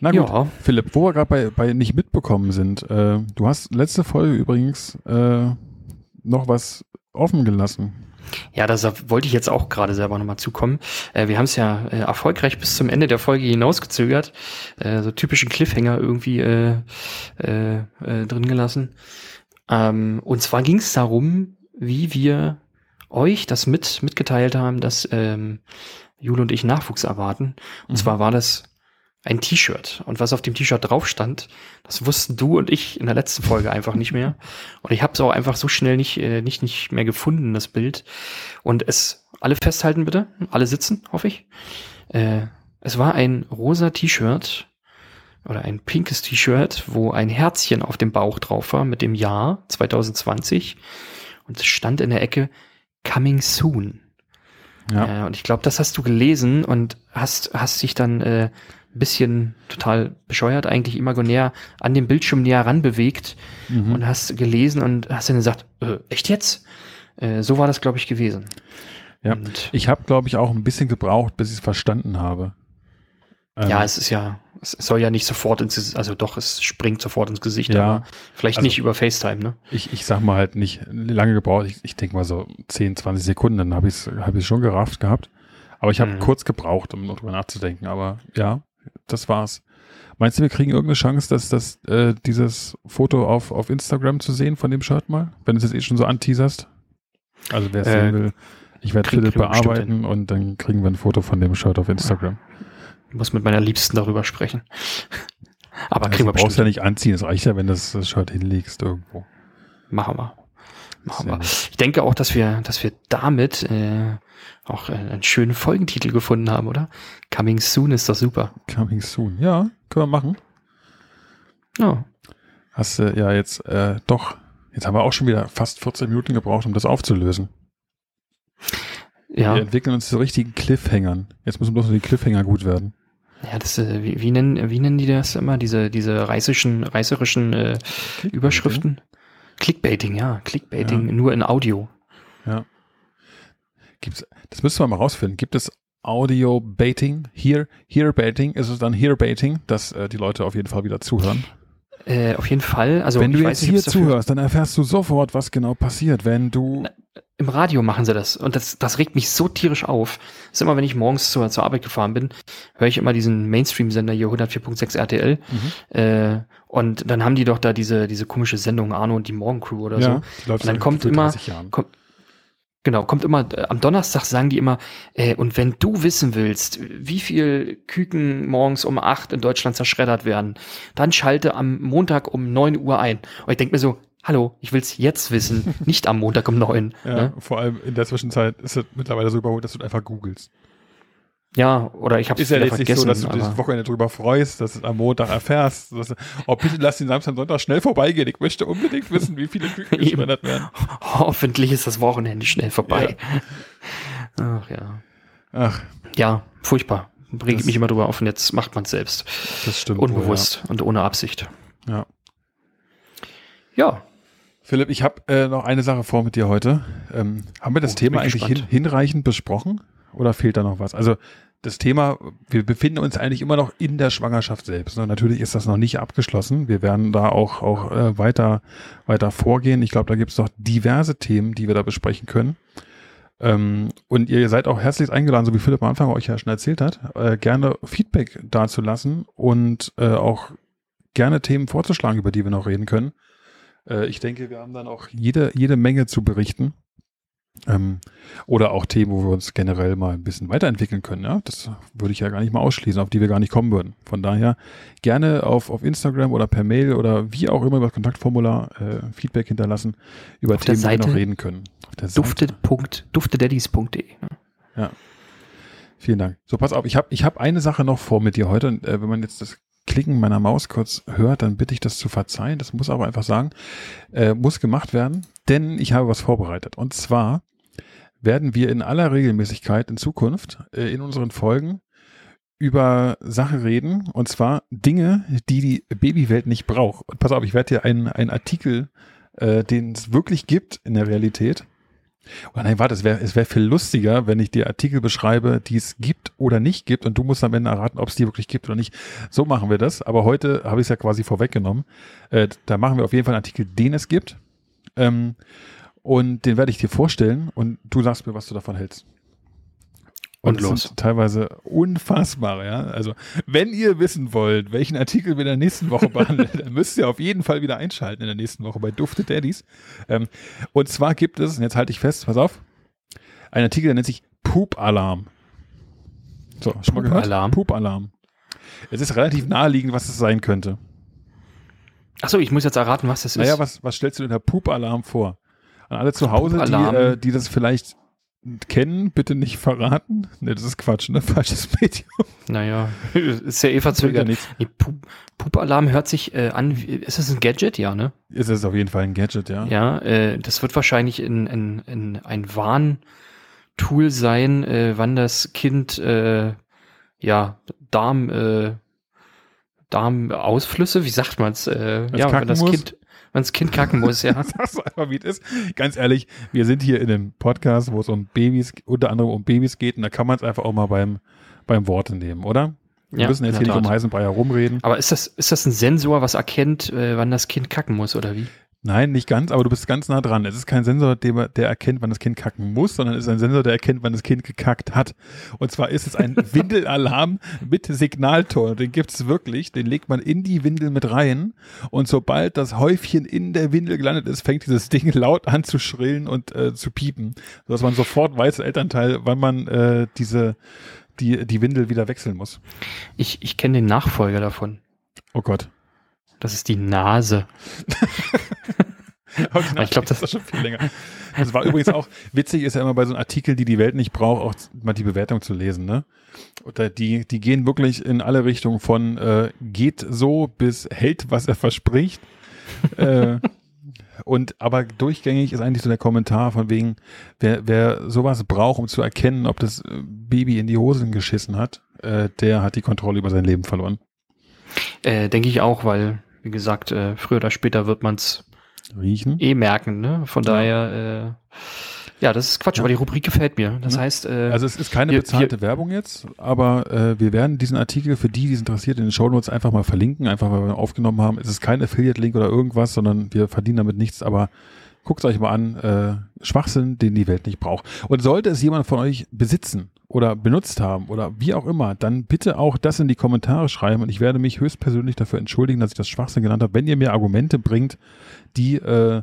S1: Na gut, ja. Philipp, wo wir gerade bei, bei nicht mitbekommen sind, äh, du hast letzte Folge übrigens äh, noch was offen gelassen.
S2: Ja, da wollte ich jetzt auch gerade selber nochmal zukommen. Äh, wir haben es ja äh, erfolgreich bis zum Ende der Folge hinausgezögert, äh, so typischen Cliffhanger irgendwie äh, äh, äh, drin gelassen. Ähm, und zwar ging es darum, wie wir euch das mit mitgeteilt haben, dass ähm, Jule und ich Nachwuchs erwarten. Und mhm. zwar war das ein T-Shirt. Und was auf dem T-Shirt drauf stand, das wussten du und ich in der letzten Folge einfach nicht mehr. Und ich habe es auch einfach so schnell nicht, äh, nicht, nicht mehr gefunden, das Bild. Und es, alle festhalten bitte, alle sitzen, hoffe ich. Äh, es war ein rosa T-Shirt oder ein pinkes T-Shirt, wo ein Herzchen auf dem Bauch drauf war mit dem Jahr 2020. Und es stand in der Ecke Coming Soon. Ja. Äh, und ich glaube, das hast du gelesen und hast, hast dich dann äh, ein bisschen total bescheuert, eigentlich imaginär an dem Bildschirm näher ranbewegt mhm. und hast gelesen und hast dann gesagt, äh, echt jetzt? Äh, so war das, glaube ich, gewesen.
S1: Ja, und ich habe, glaube ich, auch ein bisschen gebraucht, bis ich es verstanden habe.
S2: Ähm, ja, es ist ja, es soll ja nicht sofort ins, also doch, es springt sofort ins Gesicht, ja, aber vielleicht also nicht über FaceTime, ne?
S1: Ich, ich sag mal halt nicht lange gebraucht, ich, ich denke mal so 10, 20 Sekunden, dann habe ich es hab ich's schon gerafft gehabt. Aber ich habe mhm. kurz gebraucht, um darüber nachzudenken, aber ja, das war's. Meinst du, wir kriegen irgendeine Chance, dass das äh, dieses Foto auf, auf Instagram zu sehen von dem Shirt mal? Wenn du es jetzt eh schon so anteaserst? Also wer es äh, sehen will, ich werde Philipp bearbeiten und dann kriegen wir ein Foto von dem Shirt auf Instagram.
S2: Ich muss mit meiner Liebsten darüber sprechen.
S1: Aber also kriegen wir brauchst ja nicht anziehen, es reicht ja, wenn du das, das Shirt hinlegst irgendwo.
S2: Machen wir. Machen wir. Ich denke auch, dass wir, dass wir damit äh, auch äh, einen schönen Folgentitel gefunden haben, oder? Coming Soon ist doch super.
S1: Coming Soon, ja, können wir machen. Ja. Hast du ja jetzt äh, doch, jetzt haben wir auch schon wieder fast 14 Minuten gebraucht, um das aufzulösen. Ja. Wir entwickeln uns zu richtigen Cliffhangern. Jetzt müssen bloß nur die Cliffhanger gut werden.
S2: Ja, das, äh, wie, wie, nennen, wie nennen die das immer? Diese, diese reißischen, reißerischen äh, Überschriften? Clickbaiting, ja. Clickbaiting, ja. nur in Audio.
S1: Ja. Gibt's, das müssen wir mal rausfinden. Gibt es Audio-Baiting? Here, Here-Baiting? Ist es dann Here-Baiting, dass äh, die Leute auf jeden Fall wieder zuhören?
S2: Äh, auf jeden Fall. Also,
S1: wenn du jetzt hier zuhörst, dann erfährst du sofort, was genau passiert. Wenn du. Na,
S2: Im Radio machen sie das. Und das, das regt mich so tierisch auf. Das ist immer, wenn ich morgens zur, zur Arbeit gefahren bin, höre ich immer diesen Mainstream-Sender hier 104.6 RTL. Mhm. Äh, und dann haben die doch da diese, diese komische Sendung Arno und die Morgencrew oder ja, so. Und dann kommt immer, kommt, Genau, kommt immer, äh, am Donnerstag sagen die immer, äh, und wenn du wissen willst, wie viel Küken morgens um acht in Deutschland zerschreddert werden, dann schalte am Montag um neun Uhr ein. Und ich denke mir so, hallo, ich will's jetzt wissen, nicht am Montag um neun.
S1: Ja, ne? vor allem in der Zwischenzeit ist es mittlerweile so überholt, dass du einfach googelst.
S2: Ja, oder ich habe
S1: es ja jetzt nicht so, dass du dich das Wochenende drüber freust, dass du es am Montag erfährst. Dass, oh, bitte lass den Samstag, Sonntag schnell vorbeigehen. Ich möchte unbedingt wissen, wie viele Küken
S2: gespendet werden. Hoffentlich ist das Wochenende schnell vorbei. Ja. Ach ja. Ach. Ja, furchtbar. Bringe ich mich immer drüber auf und jetzt macht man es selbst.
S1: Das stimmt.
S2: Unbewusst wohl, ja. und ohne Absicht.
S1: Ja.
S2: Ja.
S1: Philipp, ich habe äh, noch eine Sache vor mit dir heute. Ähm, haben wir das oh, Thema eigentlich hin, hinreichend besprochen? Oder fehlt da noch was? Also das Thema, wir befinden uns eigentlich immer noch in der Schwangerschaft selbst. Und natürlich ist das noch nicht abgeschlossen. Wir werden da auch, auch äh, weiter, weiter vorgehen. Ich glaube, da gibt es noch diverse Themen, die wir da besprechen können. Ähm, und ihr seid auch herzlich eingeladen, so wie Philipp am Anfang euch ja schon erzählt hat, äh, gerne Feedback dazulassen und äh, auch gerne Themen vorzuschlagen, über die wir noch reden können. Äh, ich denke, wir haben dann auch jede, jede Menge zu berichten. Ähm, oder auch Themen, wo wir uns generell mal ein bisschen weiterentwickeln können. Ja? Das würde ich ja gar nicht mal ausschließen, auf die wir gar nicht kommen würden. Von daher gerne auf, auf Instagram oder per Mail oder wie auch immer über das Kontaktformular äh, Feedback hinterlassen über auf Themen, die wir noch reden können.
S2: Auf der Duftedaddies.de. Ne?
S1: Ja. Vielen Dank. So, pass auf, ich habe ich hab eine Sache noch vor mit dir heute. Und, äh, wenn man jetzt das Klicken meiner Maus kurz hört, dann bitte ich das zu verzeihen. Das muss aber einfach sagen, äh, muss gemacht werden, denn ich habe was vorbereitet. Und zwar werden wir in aller Regelmäßigkeit in Zukunft äh, in unseren Folgen über Sachen reden, und zwar Dinge, die die Babywelt nicht braucht. Und pass auf, ich werde dir einen, einen Artikel, äh, den es wirklich gibt in der Realität. Oder nein, warte, es wäre es wär viel lustiger, wenn ich dir Artikel beschreibe, die es gibt oder nicht gibt, und du musst am Ende erraten, ob es die wirklich gibt oder nicht. So machen wir das. Aber heute habe ich es ja quasi vorweggenommen. Äh, da machen wir auf jeden Fall einen Artikel, den es gibt. Ähm, und den werde ich dir vorstellen und du sagst mir, was du davon hältst. Und, und los. teilweise unfassbar, ja. Also, wenn ihr wissen wollt, welchen Artikel wir in der nächsten Woche behandeln, dann müsst ihr auf jeden Fall wieder einschalten in der nächsten Woche bei Dufte Daddies. Ähm, und zwar gibt es, und jetzt halte ich fest, pass auf, ein Artikel, der nennt sich Poop-Alarm. So, schon mal gehört?
S2: Alarm.
S1: Poop-Alarm. Es ist relativ naheliegend, was es sein könnte.
S2: Achso, ich muss jetzt erraten, was das ist.
S1: Naja, was, was stellst du unter Poop-Alarm vor? An alle zu Hause, die, äh, die das vielleicht kennen, bitte nicht verraten. Ne, das ist Quatsch, ne? Falsches Medium.
S2: Naja, ist ja eh verzögert. Nee, Pup Pup-Alarm hört sich äh, an, ist das ein Gadget? Ja, ne?
S1: Ist es auf jeden Fall ein Gadget, ja.
S2: Ja, äh, das wird wahrscheinlich in, in, in ein Warntool sein, äh, wann das Kind, äh, ja, Darm, äh, Darmausflüsse, wie sagt man's? Äh, ja, wenn das muss. Kind wenn das Kind kacken muss, ja.
S1: das ist einfach, wie es ist. Ganz ehrlich, wir sind hier in einem Podcast, wo es um Babys, unter anderem um Babys geht, und da kann man es einfach auch mal beim, beim Worte nehmen, oder? Wir ja, müssen jetzt hier nicht um heißen Brei herumreden.
S2: Aber ist das, ist das ein Sensor, was erkennt, äh, wann das Kind kacken muss, oder wie?
S1: Nein, nicht ganz, aber du bist ganz nah dran. Es ist kein Sensor, der, der erkennt, wann das Kind kacken muss, sondern es ist ein Sensor, der erkennt, wann das Kind gekackt hat. Und zwar ist es ein Windelalarm mit Signalton. Den gibt es wirklich. Den legt man in die Windel mit rein. Und sobald das Häufchen in der Windel gelandet ist, fängt dieses Ding laut an zu schrillen und äh, zu piepen. Sodass man sofort weiß, Elternteil, wann man äh, diese, die, die Windel wieder wechseln muss.
S2: Ich, ich kenne den Nachfolger davon.
S1: Oh Gott.
S2: Das ist die Nase.
S1: Aber ich glaube, das ist schon viel länger. Das war übrigens auch witzig, ist ja immer bei so einem Artikel, die die Welt nicht braucht, auch mal die Bewertung zu lesen. Ne? Oder die, die gehen wirklich in alle Richtungen von äh, geht so bis hält, was er verspricht. äh, und aber durchgängig ist eigentlich so der Kommentar von wegen, wer, wer sowas braucht, um zu erkennen, ob das Baby in die Hosen geschissen hat, äh, der hat die Kontrolle über sein Leben verloren.
S2: Äh, Denke ich auch, weil wie gesagt, äh, früher oder später wird man es
S1: riechen.
S2: Eh merken, ne? Von ja. daher, äh, ja, das ist Quatsch, ja. aber die Rubrik gefällt mir. Das ja. heißt,
S1: äh, also es ist keine wir, bezahlte wir, Werbung jetzt, aber äh, wir werden diesen Artikel für die, die es interessiert, in den Show Notes einfach mal verlinken, einfach weil wir aufgenommen haben. Es ist kein Affiliate-Link oder irgendwas, sondern wir verdienen damit nichts, aber guckt euch mal an, äh, Schwachsinn, den die Welt nicht braucht. Und sollte es jemand von euch besitzen oder benutzt haben oder wie auch immer, dann bitte auch das in die Kommentare schreiben und ich werde mich höchstpersönlich dafür entschuldigen, dass ich das Schwachsinn genannt habe, wenn ihr mir Argumente bringt, die äh,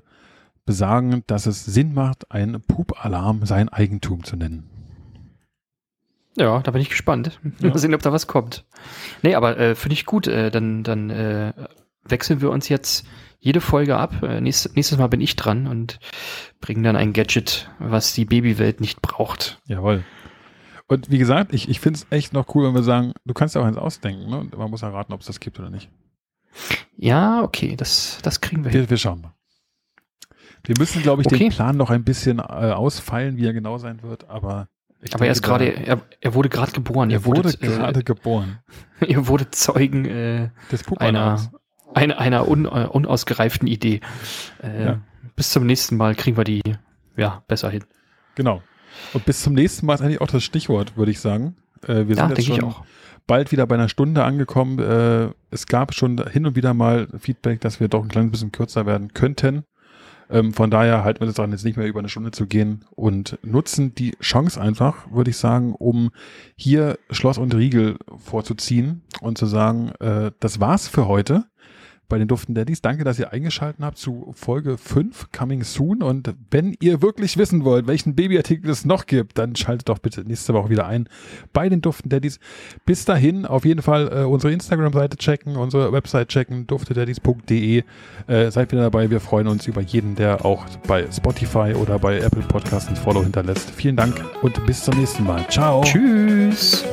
S1: besagen, dass es Sinn macht, ein Pup-Alarm sein Eigentum zu nennen.
S2: Ja, da bin ich gespannt. Ja. Mal sehen, ob da was kommt. Nee, aber äh, finde ich gut. Äh, dann dann äh, wechseln wir uns jetzt jede Folge ab. Äh, nächstes, nächstes Mal bin ich dran und bringe dann ein Gadget, was die Babywelt nicht braucht.
S1: Jawohl. Und wie gesagt, ich, ich finde es echt noch cool, wenn wir sagen, du kannst ja auch eins ausdenken, ne? Man muss erraten, ob es das gibt oder nicht.
S2: Ja, okay, das, das kriegen wir,
S1: wir hin. Wir schauen mal. Wir müssen, glaube ich, okay. den Plan noch ein bisschen äh, ausfeilen, wie er genau sein wird, aber.
S2: aber er ist gerade, er, er wurde gerade geboren.
S1: Er wurde äh, gerade geboren.
S2: er wurde Zeugen äh,
S1: Des
S2: einer, einer, einer un, uh, unausgereiften Idee. Äh, ja. Bis zum nächsten Mal kriegen wir die ja besser hin.
S1: Genau. Und bis zum nächsten Mal ist eigentlich auch das Stichwort, würde ich sagen. Äh, wir ja, sind jetzt schon bald wieder bei einer Stunde angekommen. Äh, es gab schon hin und wieder mal Feedback, dass wir doch ein kleines bisschen kürzer werden könnten. Ähm, von daher halten wir uns daran, jetzt nicht mehr über eine Stunde zu gehen und nutzen die Chance einfach, würde ich sagen, um hier Schloss und Riegel vorzuziehen und zu sagen, äh, das war's für heute bei den Duften Daddies. Danke, dass ihr eingeschaltet habt zu Folge 5, Coming Soon. Und wenn ihr wirklich wissen wollt, welchen Babyartikel es noch gibt, dann schaltet doch bitte nächste Woche wieder ein bei den Duften Daddies. Bis dahin auf jeden Fall äh, unsere Instagram-Seite checken, unsere Website checken, duftedaddies.de. Äh, seid wieder dabei. Wir freuen uns über jeden, der auch bei Spotify oder bei Apple Podcasts ein Follow hinterlässt. Vielen Dank und bis zum nächsten Mal. Ciao.
S2: Tschüss.